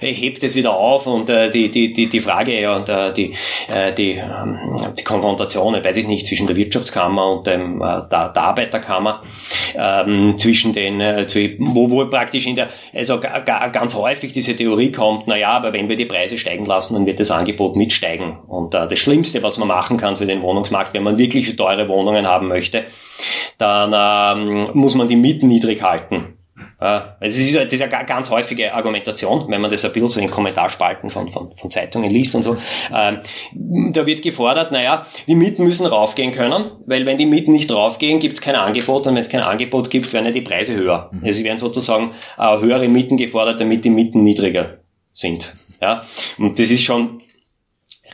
Hebt es wieder auf und äh, die, die, die, die Frage ja, und äh, die, äh, die, ähm, die Konfrontation, weiß ich nicht, zwischen der Wirtschaftskammer und dem, äh, der, der Arbeiterkammer, ähm, zwischen den, äh, wo, wo praktisch in der, also ganz häufig diese Theorie kommt, na ja, aber wenn wir die Preise steigen lassen, dann wird das Angebot mitsteigen. Und äh, das Schlimmste, was man machen kann für den Wohnungsmarkt, wenn man wirklich teure Wohnungen haben möchte, dann ähm, muss man die Mieten niedrig halten es ist, das ist ja ganz häufige Argumentation, wenn man das ein bisschen so in Kommentarspalten von, von, von Zeitungen liest und so. Ähm, da wird gefordert, naja, die Mieten müssen raufgehen können, weil wenn die Mieten nicht raufgehen, gibt es kein Angebot und wenn es kein Angebot gibt, werden ja die Preise höher. Mhm. Also werden sozusagen äh, höhere Mieten gefordert, damit die Mieten niedriger sind. Ja, und das ist schon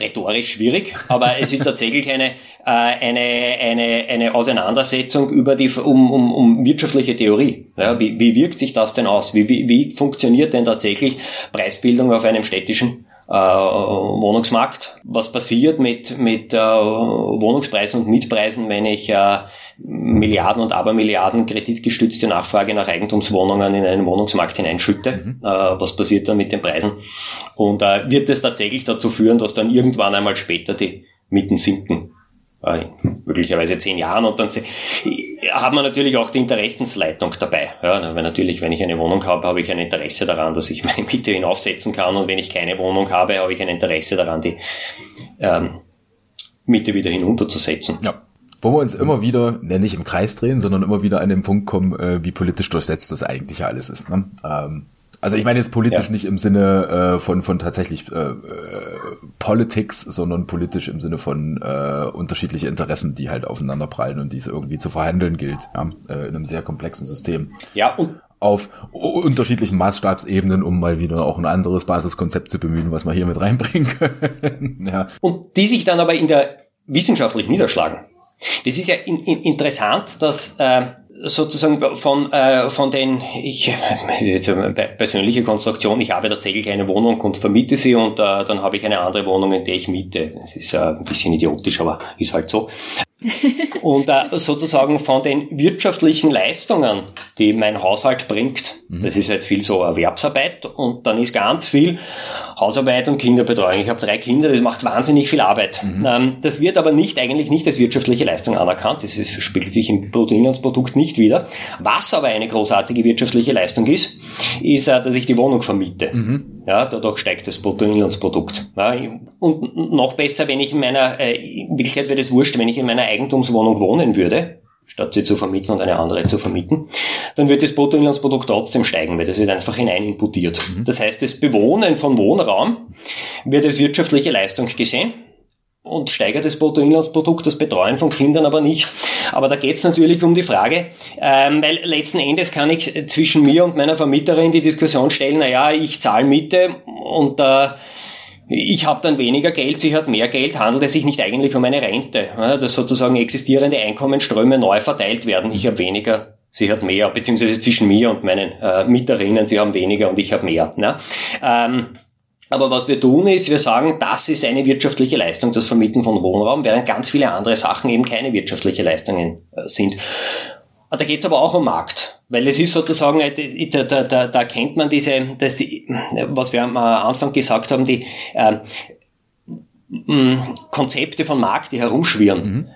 rhetorisch schwierig, aber es ist tatsächlich eine, äh, eine, eine, eine Auseinandersetzung über die, um, um, um wirtschaftliche Theorie. Ja, wie, wie wirkt sich das denn aus? Wie, wie, wie funktioniert denn tatsächlich Preisbildung auf einem städtischen äh, Wohnungsmarkt. Was passiert mit, mit äh, Wohnungspreisen und Mietpreisen, wenn ich äh, Milliarden und Abermilliarden kreditgestützte Nachfrage nach Eigentumswohnungen in einen Wohnungsmarkt hineinschütte? Mhm. Äh, was passiert dann mit den Preisen? Und äh, wird es tatsächlich dazu führen, dass dann irgendwann einmal später die Mieten sinken? Äh, möglicherweise zehn Jahren und dann hat man natürlich auch die Interessensleitung dabei. Ja, weil natürlich, wenn ich eine Wohnung habe, habe ich ein Interesse daran, dass ich meine Miete hinaufsetzen kann und wenn ich keine Wohnung habe, habe ich ein Interesse daran, die ähm, Miete wieder hinunterzusetzen. Ja. Wo wir uns immer wieder, ne, nicht im Kreis drehen, sondern immer wieder an den Punkt kommen, äh, wie politisch durchsetzt das eigentlich alles ist. Ne? Ähm, also ich meine jetzt politisch ja. nicht im Sinne äh, von von tatsächlich äh, äh, Politics, sondern politisch im Sinne von äh, unterschiedliche Interessen, die halt aufeinander prallen und die es irgendwie zu verhandeln gilt, ja, äh, in einem sehr komplexen System. Ja, und auf unterschiedlichen Maßstabsebenen, um mal wieder auch ein anderes Basiskonzept zu bemühen, was wir hier mit reinbringen können. ja. Und die sich dann aber in der wissenschaftlich niederschlagen. Das ist ja in, in, interessant, dass äh, sozusagen von, äh, von den, ich, jetzt eine persönliche Konstruktion, ich habe tatsächlich eine Wohnung und vermiete sie und äh, dann habe ich eine andere Wohnung, in der ich miete. Das ist äh, ein bisschen idiotisch, aber ist halt so. Und äh, sozusagen von den wirtschaftlichen Leistungen, die mein Haushalt bringt, mhm. das ist halt viel so Erwerbsarbeit und dann ist ganz viel Hausarbeit und Kinderbetreuung. Ich habe drei Kinder, das macht wahnsinnig viel Arbeit. Mhm. Ähm, das wird aber nicht eigentlich nicht als wirtschaftliche Leistung anerkannt. Das ist, spiegelt sich im Bruttoinlandsprodukt nicht wieder. Was aber eine großartige wirtschaftliche Leistung ist, ist, äh, dass ich die Wohnung vermiete. Mhm. Ja, dadurch steigt das Bruttoinlandsprodukt. Ja, und noch besser, wenn ich in meiner, äh, in Wirklichkeit wäre das wurscht, wenn ich in meiner Eigentumswohnung wohnen würde, statt sie zu vermieten und eine andere zu vermieten, dann wird das Bruttoinlandsprodukt trotzdem steigen, weil das wird einfach hinein importiert. Mhm. Das heißt, das Bewohnen von Wohnraum wird als wirtschaftliche Leistung gesehen und steigert das Bruttoinlandsprodukt, das Betreuen von Kindern aber nicht. Aber da geht es natürlich um die Frage, ähm, weil letzten Endes kann ich zwischen mir und meiner Vermieterin die Diskussion stellen, naja, ich zahle Miete und äh, ich habe dann weniger Geld, sie hat mehr Geld, handelt es sich nicht eigentlich um eine Rente, dass sozusagen existierende Einkommensströme neu verteilt werden. Ich habe weniger, sie hat mehr, beziehungsweise zwischen mir und meinen äh, Mieterinnen, sie haben weniger und ich habe mehr. Ne? Ähm, aber was wir tun ist, wir sagen, das ist eine wirtschaftliche Leistung, das Vermieten von Wohnraum, während ganz viele andere Sachen eben keine wirtschaftliche Leistungen äh, sind. Ah, da geht's aber auch um Markt, weil es ist sozusagen, äh, da, da, da, da kennt man diese, das, was wir am Anfang gesagt haben, die äh, Konzepte von Markt, die herumschwirren. Mhm.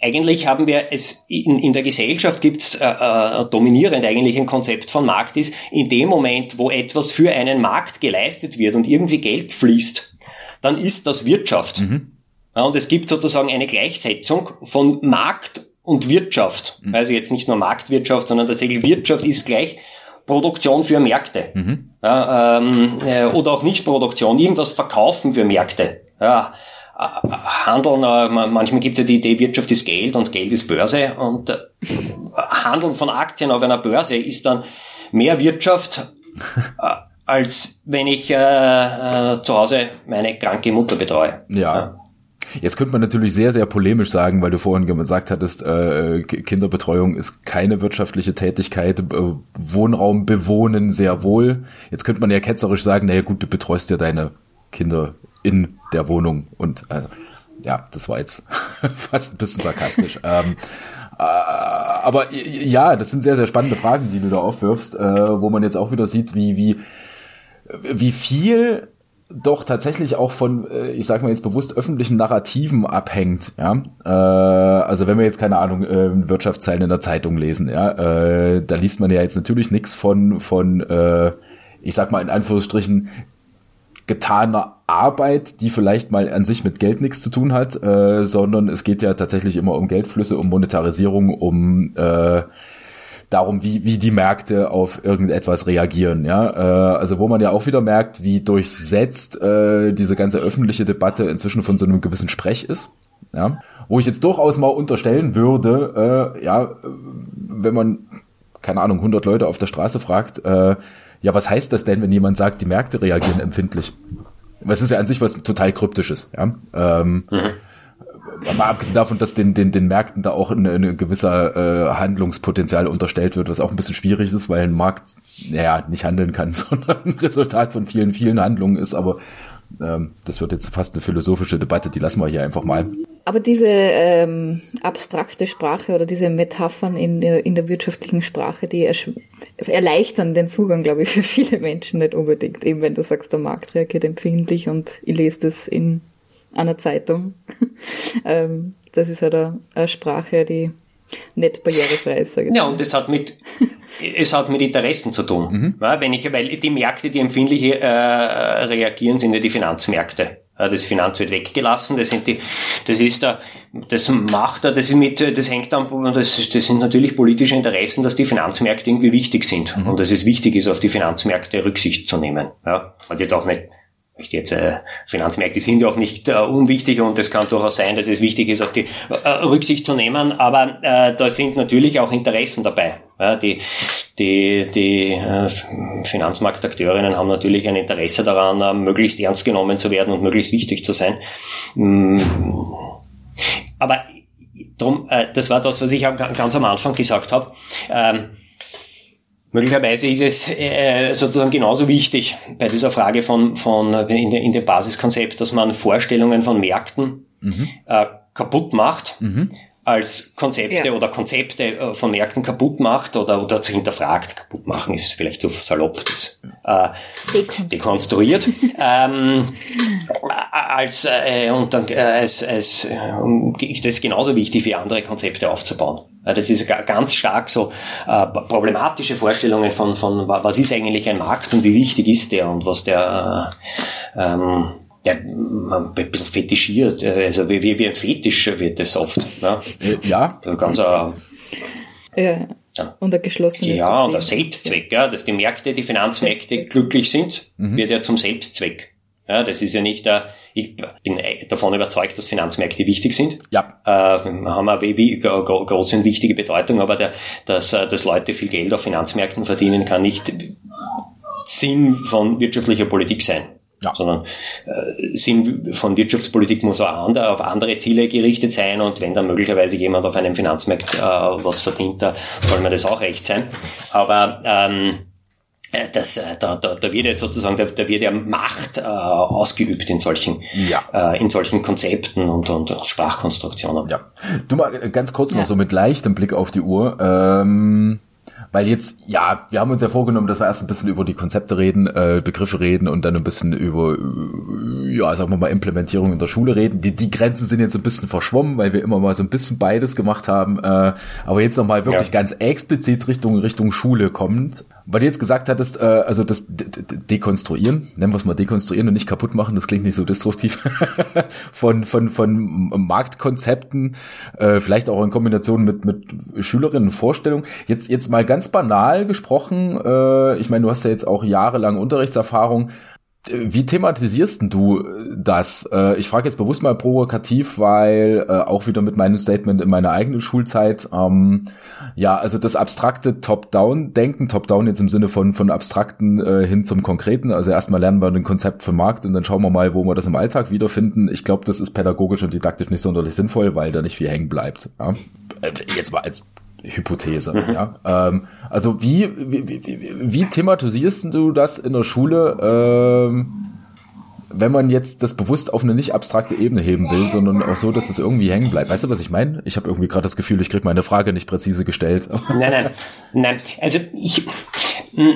Eigentlich haben wir es in, in der Gesellschaft gibt's äh, äh, dominierend eigentlich ein Konzept von Markt ist, in dem Moment, wo etwas für einen Markt geleistet wird und irgendwie Geld fließt, dann ist das Wirtschaft. Mhm. Ja, und es gibt sozusagen eine Gleichsetzung von Markt und Wirtschaft. Mhm. Also jetzt nicht nur Marktwirtschaft, sondern tatsächlich Wirtschaft ist gleich Produktion für Märkte. Mhm. Ja, ähm, äh, oder auch nicht Produktion, irgendwas verkaufen für Märkte. Ja, äh, Handeln, äh, manchmal gibt es ja die Idee, Wirtschaft ist Geld und Geld ist Börse und äh, Handeln von Aktien auf einer Börse ist dann mehr Wirtschaft, äh, als wenn ich äh, zu Hause meine kranke Mutter betreue. ja. ja. Jetzt könnte man natürlich sehr, sehr polemisch sagen, weil du vorhin gesagt hattest, äh, Kinderbetreuung ist keine wirtschaftliche Tätigkeit, äh, Wohnraum bewohnen sehr wohl. Jetzt könnte man ja ketzerisch sagen, naja gut, du betreust ja deine Kinder in der Wohnung und also ja, das war jetzt fast ein bisschen sarkastisch. ähm, äh, aber ja, das sind sehr, sehr spannende Fragen, die du da aufwirfst, äh, wo man jetzt auch wieder sieht, wie, wie, wie viel doch tatsächlich auch von, äh, ich sage mal jetzt bewusst öffentlichen Narrativen abhängt, ja. Äh, also wenn wir jetzt keine Ahnung äh, Wirtschaftszeilen in der Zeitung lesen, ja, äh, da liest man ja jetzt natürlich nichts von von, ich sag mal in Anführungsstrichen getaner Arbeit, die vielleicht mal an sich mit Geld nichts zu tun hat, sondern es geht ja tatsächlich immer um Geldflüsse, um Monetarisierung, um äh, darum, wie, wie die Märkte auf irgendetwas reagieren. Ja, äh, also wo man ja auch wieder merkt, wie durchsetzt äh, diese ganze öffentliche Debatte inzwischen von so einem gewissen Sprech ist. Ja, wo ich jetzt durchaus mal unterstellen würde, äh, ja, wenn man keine Ahnung 100 Leute auf der Straße fragt, äh, ja, was heißt das denn, wenn jemand sagt, die Märkte reagieren empfindlich? Es ist ja an sich was total kryptisches. Ja. Ähm, mhm mal abgesehen davon, dass den, den, den Märkten da auch ein, ein gewisser äh, Handlungspotenzial unterstellt wird, was auch ein bisschen schwierig ist, weil ein Markt, naja, nicht handeln kann, sondern ein Resultat von vielen, vielen Handlungen ist, aber ähm, das wird jetzt fast eine philosophische Debatte, die lassen wir hier einfach mal. Aber diese ähm, abstrakte Sprache oder diese Metaphern in der, in der wirtschaftlichen Sprache, die erleichtern den Zugang, glaube ich, für viele Menschen nicht unbedingt. Eben wenn du sagst, der Markt reagiert empfindlich und ich lese das in einer Zeitung. ähm, das ist halt eine, eine Sprache, die nicht barrierefrei ist. Sag ich ja, und das hat mit, es hat mit Interessen zu tun. Mhm. Ja, wenn ich, weil die Märkte, die empfindlich äh, reagieren, sind ja die Finanzmärkte. Ja, das Finanz wird weggelassen, das sind die, das ist da, das macht da, das ist mit, das hängt dann, das, das sind natürlich politische Interessen, dass die Finanzmärkte irgendwie wichtig sind. Mhm. Und dass es wichtig ist, auf die Finanzmärkte Rücksicht zu nehmen. Ja, also jetzt auch nicht möchte jetzt äh, Finanzmärkte sind ja auch nicht äh, unwichtig und es kann durchaus sein, dass es wichtig ist, auf die äh, Rücksicht zu nehmen, aber äh, da sind natürlich auch Interessen dabei. Ja, die die, die äh, Finanzmarktakteurinnen haben natürlich ein Interesse daran, äh, möglichst ernst genommen zu werden und möglichst wichtig zu sein. Mm. Aber drum, äh, das war das, was ich ganz am Anfang gesagt habe. Ähm, Möglicherweise ist es äh, sozusagen genauso wichtig bei dieser Frage von, von äh, in, in dem Basiskonzept, dass man Vorstellungen von Märkten mhm. äh, kaputt macht, mhm. als Konzepte ja. oder Konzepte äh, von Märkten kaputt macht oder, oder hinterfragt. Kaputt machen ist vielleicht so salopp, das äh, dekonstruiert. ähm, als äh, und dann äh, als, als äh, ist das genauso wichtig wie andere Konzepte aufzubauen. Das ist ganz stark so äh, problematische Vorstellungen von, von, was ist eigentlich ein Markt und wie wichtig ist der und was der, äh, ähm, der ein bisschen fetischiert, also wie, wie, wie ein Fetisch wird das oft. Ne? Ja. Also ganz äh, ja. Ja. Und ein geschlossenes Ja, System. und ein Selbstzweck, ja, dass die Märkte, die Finanzmärkte glücklich sind, mhm. wird ja zum Selbstzweck. Ja, das ist ja nicht der, ich bin davon überzeugt, dass Finanzmärkte wichtig sind. Ja. Äh, haben eine wie, große und wichtige Bedeutung, aber der, dass, äh, dass Leute viel Geld auf Finanzmärkten verdienen, kann nicht Sinn von wirtschaftlicher Politik sein. Ja. sondern äh, Sinn von Wirtschaftspolitik muss auch andere, auf andere Ziele gerichtet sein und wenn dann möglicherweise jemand auf einem Finanzmarkt äh, was verdient, da soll mir das auch recht sein. Aber ähm, äh, das, äh, da, da, da wird ja sozusagen, da, da wird ja Macht äh, ausgeübt in solchen, ja. äh, in solchen Konzepten und, und Sprachkonstruktionen. Ja. Du mal ganz kurz ja. noch so mit leichtem Blick auf die Uhr. Ähm weil jetzt, ja, wir haben uns ja vorgenommen, dass wir erst ein bisschen über die Konzepte reden, äh, Begriffe reden und dann ein bisschen über, äh, ja, sagen wir mal, Implementierung in der Schule reden. Die, die Grenzen sind jetzt ein bisschen verschwommen, weil wir immer mal so ein bisschen beides gemacht haben. Äh, aber jetzt nochmal wirklich ja. ganz explizit Richtung, Richtung Schule kommend. Weil du jetzt gesagt hattest, äh, also das Dekonstruieren, nennen wir es mal dekonstruieren und nicht kaputt machen, das klingt nicht so destruktiv, von, von, von Marktkonzepten, äh, vielleicht auch in Kombination mit, mit Schülerinnenvorstellungen. Jetzt, jetzt mal ganz banal gesprochen, äh, ich meine, du hast ja jetzt auch jahrelang Unterrichtserfahrung. Wie thematisierst du das? Äh, ich frage jetzt bewusst mal provokativ, weil äh, auch wieder mit meinem Statement in meiner eigenen Schulzeit, ähm, ja, also das abstrakte Top-Down-Denken, Top-Down jetzt im Sinne von von abstrakten äh, hin zum Konkreten. Also erstmal lernen wir ein Konzept für Markt und dann schauen wir mal, wo wir das im Alltag wiederfinden. Ich glaube, das ist pädagogisch und didaktisch nicht sonderlich sinnvoll, weil da nicht viel hängen bleibt. Ja? Äh, jetzt mal als Hypothese. Mhm. Ja? Ähm, also wie, wie, wie, wie thematisierst du das in der Schule, ähm, wenn man jetzt das bewusst auf eine nicht abstrakte Ebene heben will, sondern auch so, dass es irgendwie hängen bleibt? Weißt du, was ich meine? Ich habe irgendwie gerade das Gefühl, ich kriege meine Frage nicht präzise gestellt. Nein, nein, nein. Also ich... Mh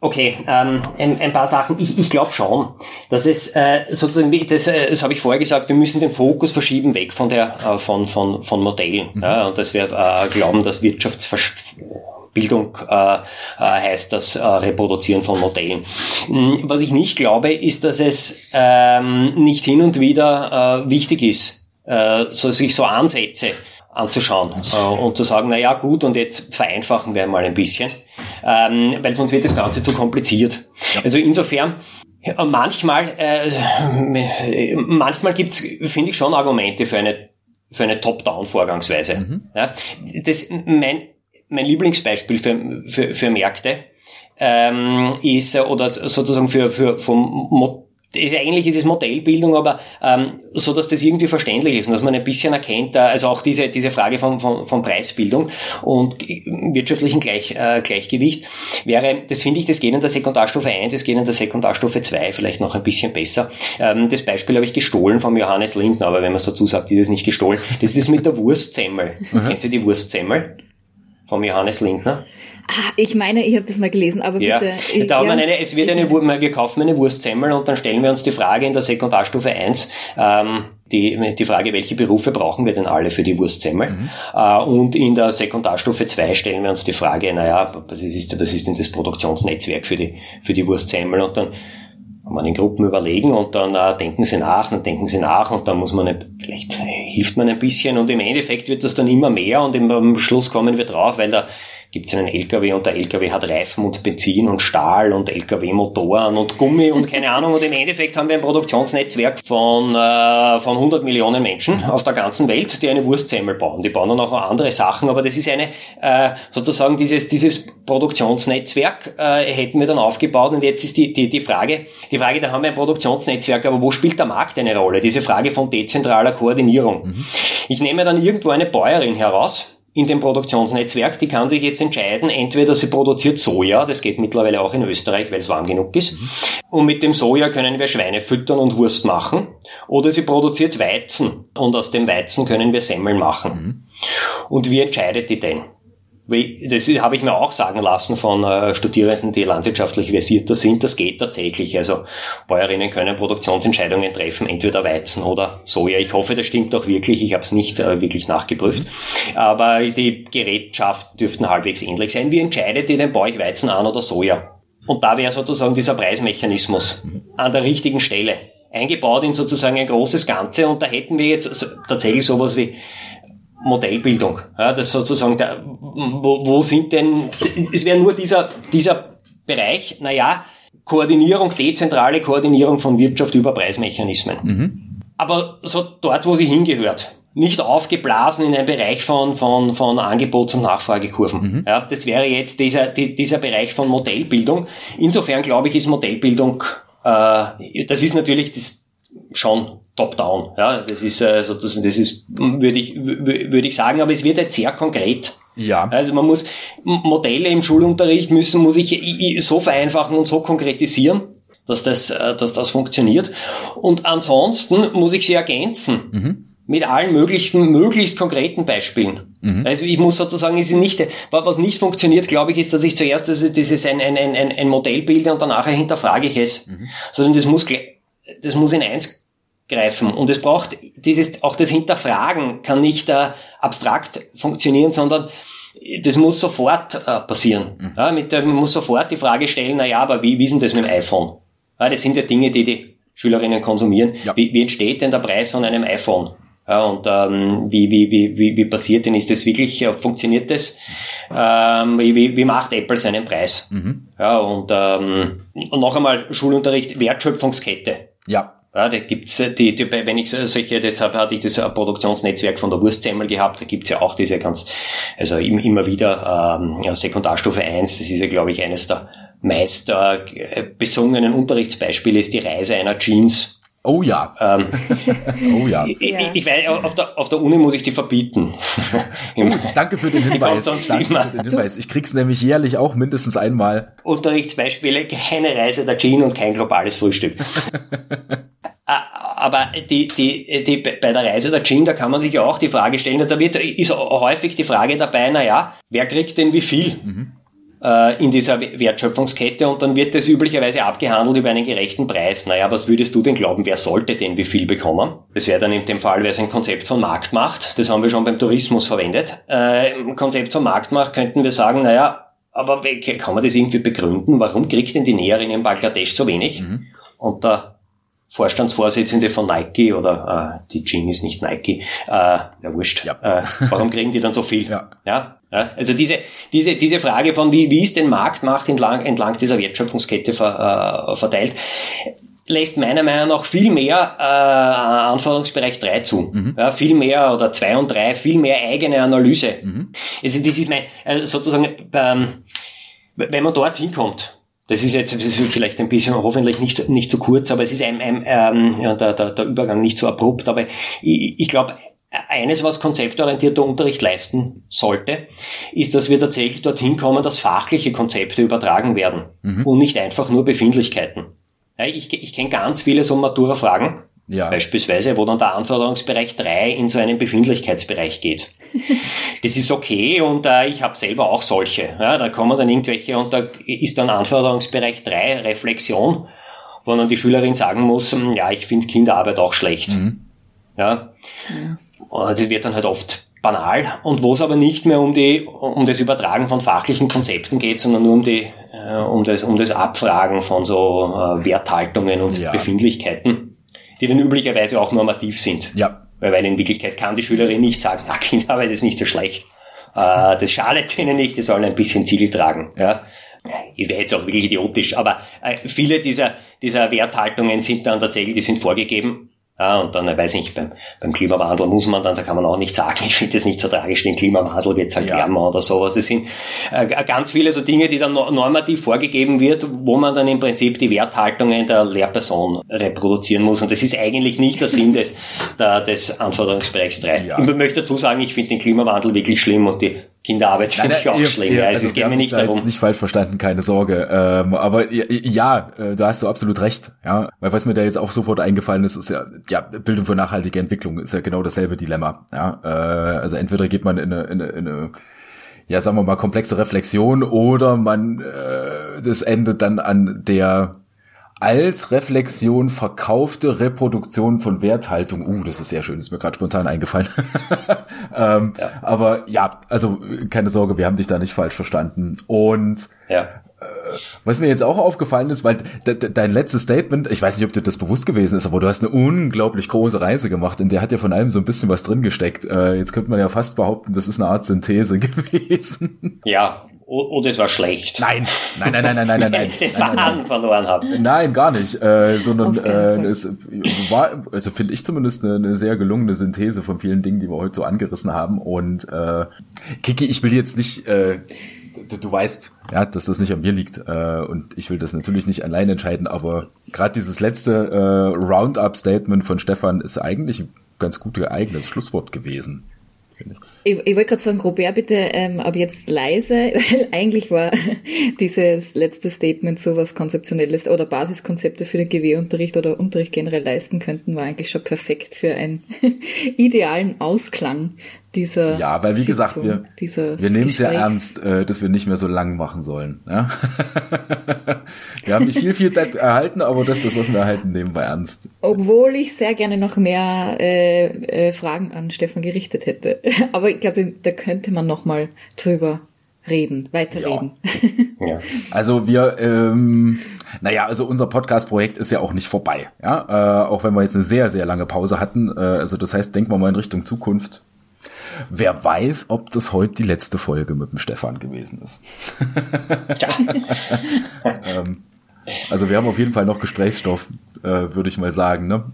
Okay, ähm, ein, ein paar Sachen. Ich, ich glaube schon, dass es äh, sozusagen, das, äh, das habe ich vorher gesagt, wir müssen den Fokus verschieben weg von der äh, von von von Modellen. Mhm. Ja, und dass wir äh, glauben, dass Wirtschaftsbildung äh, äh, heißt das äh, Reproduzieren von Modellen. Hm, was ich nicht glaube, ist, dass es ähm, nicht hin und wieder äh, wichtig ist, äh, so, sich so Ansätze anzuschauen äh, und zu sagen, na ja, gut, und jetzt vereinfachen wir mal ein bisschen, ähm, weil sonst wird das Ganze zu kompliziert. Also insofern, manchmal, äh, manchmal gibt's, finde ich, schon Argumente für eine, für eine Top-Down-Vorgangsweise. Mhm. Ja, das, mein, mein Lieblingsbeispiel für, für, für Märkte ähm, ist, oder sozusagen für, für vom ist, eigentlich ist es Modellbildung, aber ähm, so, dass das irgendwie verständlich ist und dass man ein bisschen erkennt, äh, also auch diese, diese Frage von, von, von Preisbildung und wirtschaftlichen Gleich, äh, Gleichgewicht wäre, das finde ich, das geht in der Sekundarstufe 1, das geht in der Sekundarstufe 2 vielleicht noch ein bisschen besser. Ähm, das Beispiel habe ich gestohlen vom Johannes Lindner, aber wenn man es dazu sagt, ist es nicht gestohlen. Das ist mit der Wurstsemmel. Mhm. Kennt ihr die Wurstsemmel? Vom Johannes Lindner? Ah, ich meine, ich habe das mal gelesen, aber ja. bitte. Ich, da ja. eine, es wird eine, wir kaufen eine Wurstsemmel und dann stellen wir uns die Frage in der Sekundarstufe 1, ähm, die, die Frage, welche Berufe brauchen wir denn alle für die Wurstsemmel? Mhm. Äh, und in der Sekundarstufe 2 stellen wir uns die Frage, naja, was ist, was ist denn das Produktionsnetzwerk für die, für die Wurstsemmel? Und dann kann man in Gruppen überlegen und dann äh, denken sie nach, dann denken sie nach und dann muss man nicht, vielleicht hilft man ein bisschen und im Endeffekt wird das dann immer mehr und im, am Schluss kommen wir drauf, weil da gibt es einen LKW und der LKW hat Reifen und Benzin und Stahl und LKW-Motoren und Gummi und keine Ahnung. Und im Endeffekt haben wir ein Produktionsnetzwerk von, äh, von 100 Millionen Menschen auf der ganzen Welt, die eine Wurstsemmel bauen. Die bauen dann auch andere Sachen, aber das ist eine, äh, sozusagen dieses, dieses Produktionsnetzwerk äh, hätten wir dann aufgebaut und jetzt ist die, die, die Frage, die Frage, da haben wir ein Produktionsnetzwerk, aber wo spielt der Markt eine Rolle? Diese Frage von dezentraler Koordinierung. Mhm. Ich nehme dann irgendwo eine Bäuerin heraus, in dem Produktionsnetzwerk, die kann sich jetzt entscheiden, entweder sie produziert Soja, das geht mittlerweile auch in Österreich, weil es warm genug ist, mhm. und mit dem Soja können wir Schweine füttern und Wurst machen, oder sie produziert Weizen und aus dem Weizen können wir Semmeln machen. Mhm. Und wie entscheidet die denn? Das habe ich mir auch sagen lassen von äh, Studierenden, die landwirtschaftlich versierter sind. Das geht tatsächlich. Also Bäuerinnen können Produktionsentscheidungen treffen, entweder Weizen oder Soja. Ich hoffe, das stimmt auch wirklich. Ich habe es nicht äh, wirklich nachgeprüft. Aber die Gerätschaften dürften halbwegs ähnlich sein. Wie entscheidet ihr den Bauch Weizen an oder Soja? Und da wäre sozusagen dieser Preismechanismus an der richtigen Stelle eingebaut in sozusagen ein großes Ganze. Und da hätten wir jetzt tatsächlich sowas wie Modellbildung. Ja, das sozusagen, der, wo, wo sind denn, es wäre nur dieser, dieser Bereich, naja, Koordinierung, dezentrale Koordinierung von Wirtschaft über Preismechanismen. Mhm. Aber so dort, wo sie hingehört. Nicht aufgeblasen in einen Bereich von, von, von Angebots- und Nachfragekurven. Mhm. Ja, das wäre jetzt dieser, dieser Bereich von Modellbildung. Insofern glaube ich, ist Modellbildung, äh, das ist natürlich das, schon top-down. Ja, das ist äh, so, das, ist, würde ich, würde ich sagen, aber es wird jetzt sehr konkret. Ja. Also man muss Modelle im Schulunterricht müssen, muss ich so vereinfachen und so konkretisieren, dass das, äh, dass das funktioniert. Und ansonsten muss ich sie ergänzen. Mhm. Mit allen möglichen, möglichst konkreten Beispielen. Mhm. Also ich muss sozusagen, ist nicht, was nicht funktioniert, glaube ich, ist, dass ich zuerst dieses ein, ein, ein, ein Modell bilde und danach hinterfrage ich es. Mhm. Sondern das muss das muss in eins greifen. Und es braucht dieses, auch das Hinterfragen kann nicht äh, abstrakt funktionieren, sondern das muss sofort äh, passieren. Mhm. Ja, mit man muss sofort die Frage stellen, na ja, aber wie, wie ist denn das mit dem iPhone? Ja, das sind ja Dinge, die die Schülerinnen konsumieren. Ja. Wie, wie entsteht denn der Preis von einem iPhone? Ja, und ähm, wie, wie, wie, wie, wie passiert denn? Ist das wirklich, äh, funktioniert das? Ähm, wie, wie macht Apple seinen Preis? Mhm. Ja, und, ähm, und noch einmal Schulunterricht, Wertschöpfungskette. Ja. Ja, da gibt's äh, die, die, wenn ich solche, jetzt habe, hatte ich das Produktionsnetzwerk von der Wurstsemmel gehabt, da gibt's ja auch diese ganz, also immer wieder ähm, ja, Sekundarstufe 1, das ist ja, glaube ich, eines der meist äh, besungenen Unterrichtsbeispiele ist die Reise einer Jeans Oh ja. Ähm, oh ja. Ich, ich, weiß, auf der, auf der Uni muss ich die verbieten. oh, danke für den Hinweis. danke für den Hinweis. Ich krieg's nämlich jährlich auch mindestens einmal. Unterrichtsbeispiele, keine Reise der Jean und kein globales Frühstück. Aber die, die, die, bei der Reise der Jean, da kann man sich ja auch die Frage stellen, da wird, ist häufig die Frage dabei, na ja, wer kriegt denn wie viel? Mhm in dieser Wertschöpfungskette und dann wird das üblicherweise abgehandelt über einen gerechten Preis. Naja, was würdest du denn glauben, wer sollte denn wie viel bekommen? Das wäre dann in dem Fall, wäre es ein Konzept von Marktmacht. Das haben wir schon beim Tourismus verwendet. Äh, Im Konzept von Marktmacht könnten wir sagen, naja, aber kann man das irgendwie begründen? Warum kriegt denn die Näherin in Bangladesch so wenig? Mhm. Und der Vorstandsvorsitzende von Nike oder äh, die Jean ist nicht Nike, äh, ja wurscht. Ja. Äh, warum kriegen die dann so viel? Ja. ja. Ja, also diese, diese, diese Frage von wie, wie ist denn Marktmacht entlang, entlang dieser Wertschöpfungskette ver, äh, verteilt, lässt meiner Meinung nach viel mehr äh, Anforderungsbereich 3 zu. Mhm. Ja, viel mehr oder 2 und 3, viel mehr eigene Analyse. Mhm. Also das ist mein, äh, sozusagen, ähm, wenn man dort hinkommt, das ist jetzt das ist vielleicht ein bisschen hoffentlich nicht, nicht zu kurz, aber es ist ein, ein ähm, ja, der, der, der Übergang nicht so abrupt. Aber ich, ich glaube, eines, was konzeptorientierter Unterricht leisten sollte, ist, dass wir tatsächlich dorthin kommen, dass fachliche Konzepte übertragen werden mhm. und nicht einfach nur Befindlichkeiten. Ich ich kenne ganz viele so Matura-Fragen, ja. beispielsweise, wo dann der Anforderungsbereich 3 in so einen Befindlichkeitsbereich geht. das ist okay und äh, ich habe selber auch solche. Ja, da kommen dann irgendwelche und da ist dann Anforderungsbereich 3 Reflexion, wo dann die Schülerin sagen muss, hm, ja, ich finde Kinderarbeit auch schlecht. Mhm. Ja. ja. Das wird dann halt oft banal und wo es aber nicht mehr um die um das Übertragen von fachlichen Konzepten geht, sondern nur um die äh, um das um das Abfragen von so äh, Werthaltungen und ja. Befindlichkeiten, die dann üblicherweise auch normativ sind. Ja. Weil, weil in Wirklichkeit kann die Schülerin nicht sagen, na Kinderarbeit ist nicht so schlecht. Äh, das schadet ihnen nicht, die sollen ein bisschen Ziel tragen. Ja. Ich wäre jetzt auch wirklich idiotisch, aber äh, viele dieser, dieser Werthaltungen sind dann tatsächlich, die sind vorgegeben ja, und dann, ich weiß nicht, beim, beim Klimawandel muss man dann, da kann man auch nicht sagen, ich finde das nicht so tragisch, den Klimawandel wird halt ja. wärmer oder sowas. Es sind äh, ganz viele so Dinge, die dann normativ vorgegeben wird, wo man dann im Prinzip die Werthaltungen der Lehrperson reproduzieren muss. Und das ist eigentlich nicht der Sinn des, der, des Anforderungsbereichs 3. Ja. Ich möchte dazu sagen, ich finde den Klimawandel wirklich schlimm und die Kinderarbeit finde ich auch schlimm. Ja, also, es geht mir nicht darum. Jetzt nicht falsch verstanden, keine Sorge. Ähm, aber ja, äh, da hast du absolut recht. Ja, weil was mir da jetzt auch sofort eingefallen ist, ist ja, ja Bildung für nachhaltige Entwicklung ist ja genau dasselbe Dilemma. Ja, äh, also entweder geht man in eine, in eine, in eine ja, sagen wir mal, komplexe Reflexion oder man, äh, das endet dann an der als Reflexion verkaufte Reproduktion von Werthaltung. Uh, das ist sehr schön, ist mir gerade spontan eingefallen. ähm, ja. Aber ja, also keine Sorge, wir haben dich da nicht falsch verstanden. Und ja. äh, was mir jetzt auch aufgefallen ist, weil de de dein letztes Statement, ich weiß nicht, ob dir das bewusst gewesen ist, aber du hast eine unglaublich große Reise gemacht, in der hat ja von allem so ein bisschen was drin gesteckt. Äh, jetzt könnte man ja fast behaupten, das ist eine Art Synthese gewesen. Ja, oder es war schlecht. Nein, nein, nein, nein, nein, nein, nein, nein. den Faden verloren habe. Nein, gar nicht. Äh, sondern äh, es war, also finde ich zumindest eine, eine sehr gelungene Synthese von vielen Dingen, die wir heute so angerissen haben. Und äh, Kiki, ich will jetzt nicht, äh, du, du weißt, ja, dass das nicht an mir liegt. Äh, und ich will das natürlich nicht allein entscheiden, aber gerade dieses letzte äh, Roundup-Statement von Stefan ist eigentlich ein ganz gut geeignetes Schlusswort gewesen ich. Ich, wollte gerade sagen, Robert, bitte ähm, ab jetzt leise, weil eigentlich war dieses letzte Statement so was Konzeptionelles oder Basiskonzepte für den GW-Unterricht oder Unterricht generell leisten könnten, war eigentlich schon perfekt für einen idealen Ausklang dieser Ja, weil wie Sitzung, gesagt, wir, wir nehmen es ja ernst, äh, dass wir nicht mehr so lang machen sollen. Ja? wir haben nicht viel Feedback erhalten, aber das, das, was wir erhalten, nehmen wir ernst. Obwohl ich sehr gerne noch mehr äh, äh, Fragen an Stefan gerichtet hätte. aber ich glaube, da könnte man noch mal drüber reden, weiterreden. Ja. ja. Also wir, ähm, naja, also unser Podcast-Projekt ist ja auch nicht vorbei, ja, äh, auch wenn wir jetzt eine sehr, sehr lange Pause hatten. Äh, also das heißt, denken wir mal in Richtung Zukunft. Wer weiß, ob das heute die letzte Folge mit dem Stefan gewesen ist. Ja. ähm, also wir haben auf jeden Fall noch Gesprächsstoff, äh, würde ich mal sagen. Ne?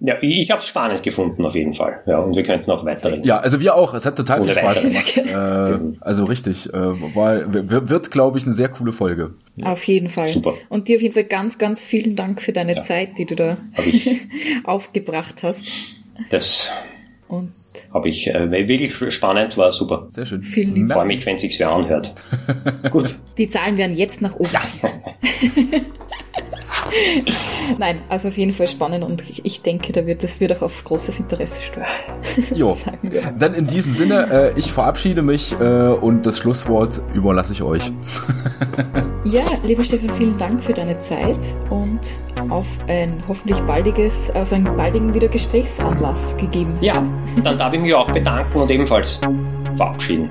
ja, ich habe es spannend gefunden auf jeden Fall. Ja, und wir könnten auch weiterreden. Ja, also wir auch. Es hat total Ohne viel Spaß gemacht. äh, also richtig, äh, war, wird, glaube ich, eine sehr coole Folge. Ja. Auf jeden Fall. Super. Und dir auf jeden Fall ganz, ganz vielen Dank für deine ja. Zeit, die du da aufgebracht hast. Das und habe ich äh, wirklich spannend, war super. Sehr schön. Vielen Dank. Freue mich, wenn sich's wer anhört. Gut. Die Zahlen werden jetzt nach oben. Ja. Nein, also auf jeden Fall spannend und ich denke, da wird, das wird auch auf großes Interesse stoßen. Jo. Dann in diesem Sinne, äh, ich verabschiede mich äh, und das Schlusswort überlasse ich euch. ja, lieber Stefan, vielen Dank für deine Zeit und auf ein hoffentlich baldiges, auf einen baldigen wieder Gesprächsanlass gegeben. Ja, dann darf ich mich auch bedanken und ebenfalls verabschieden.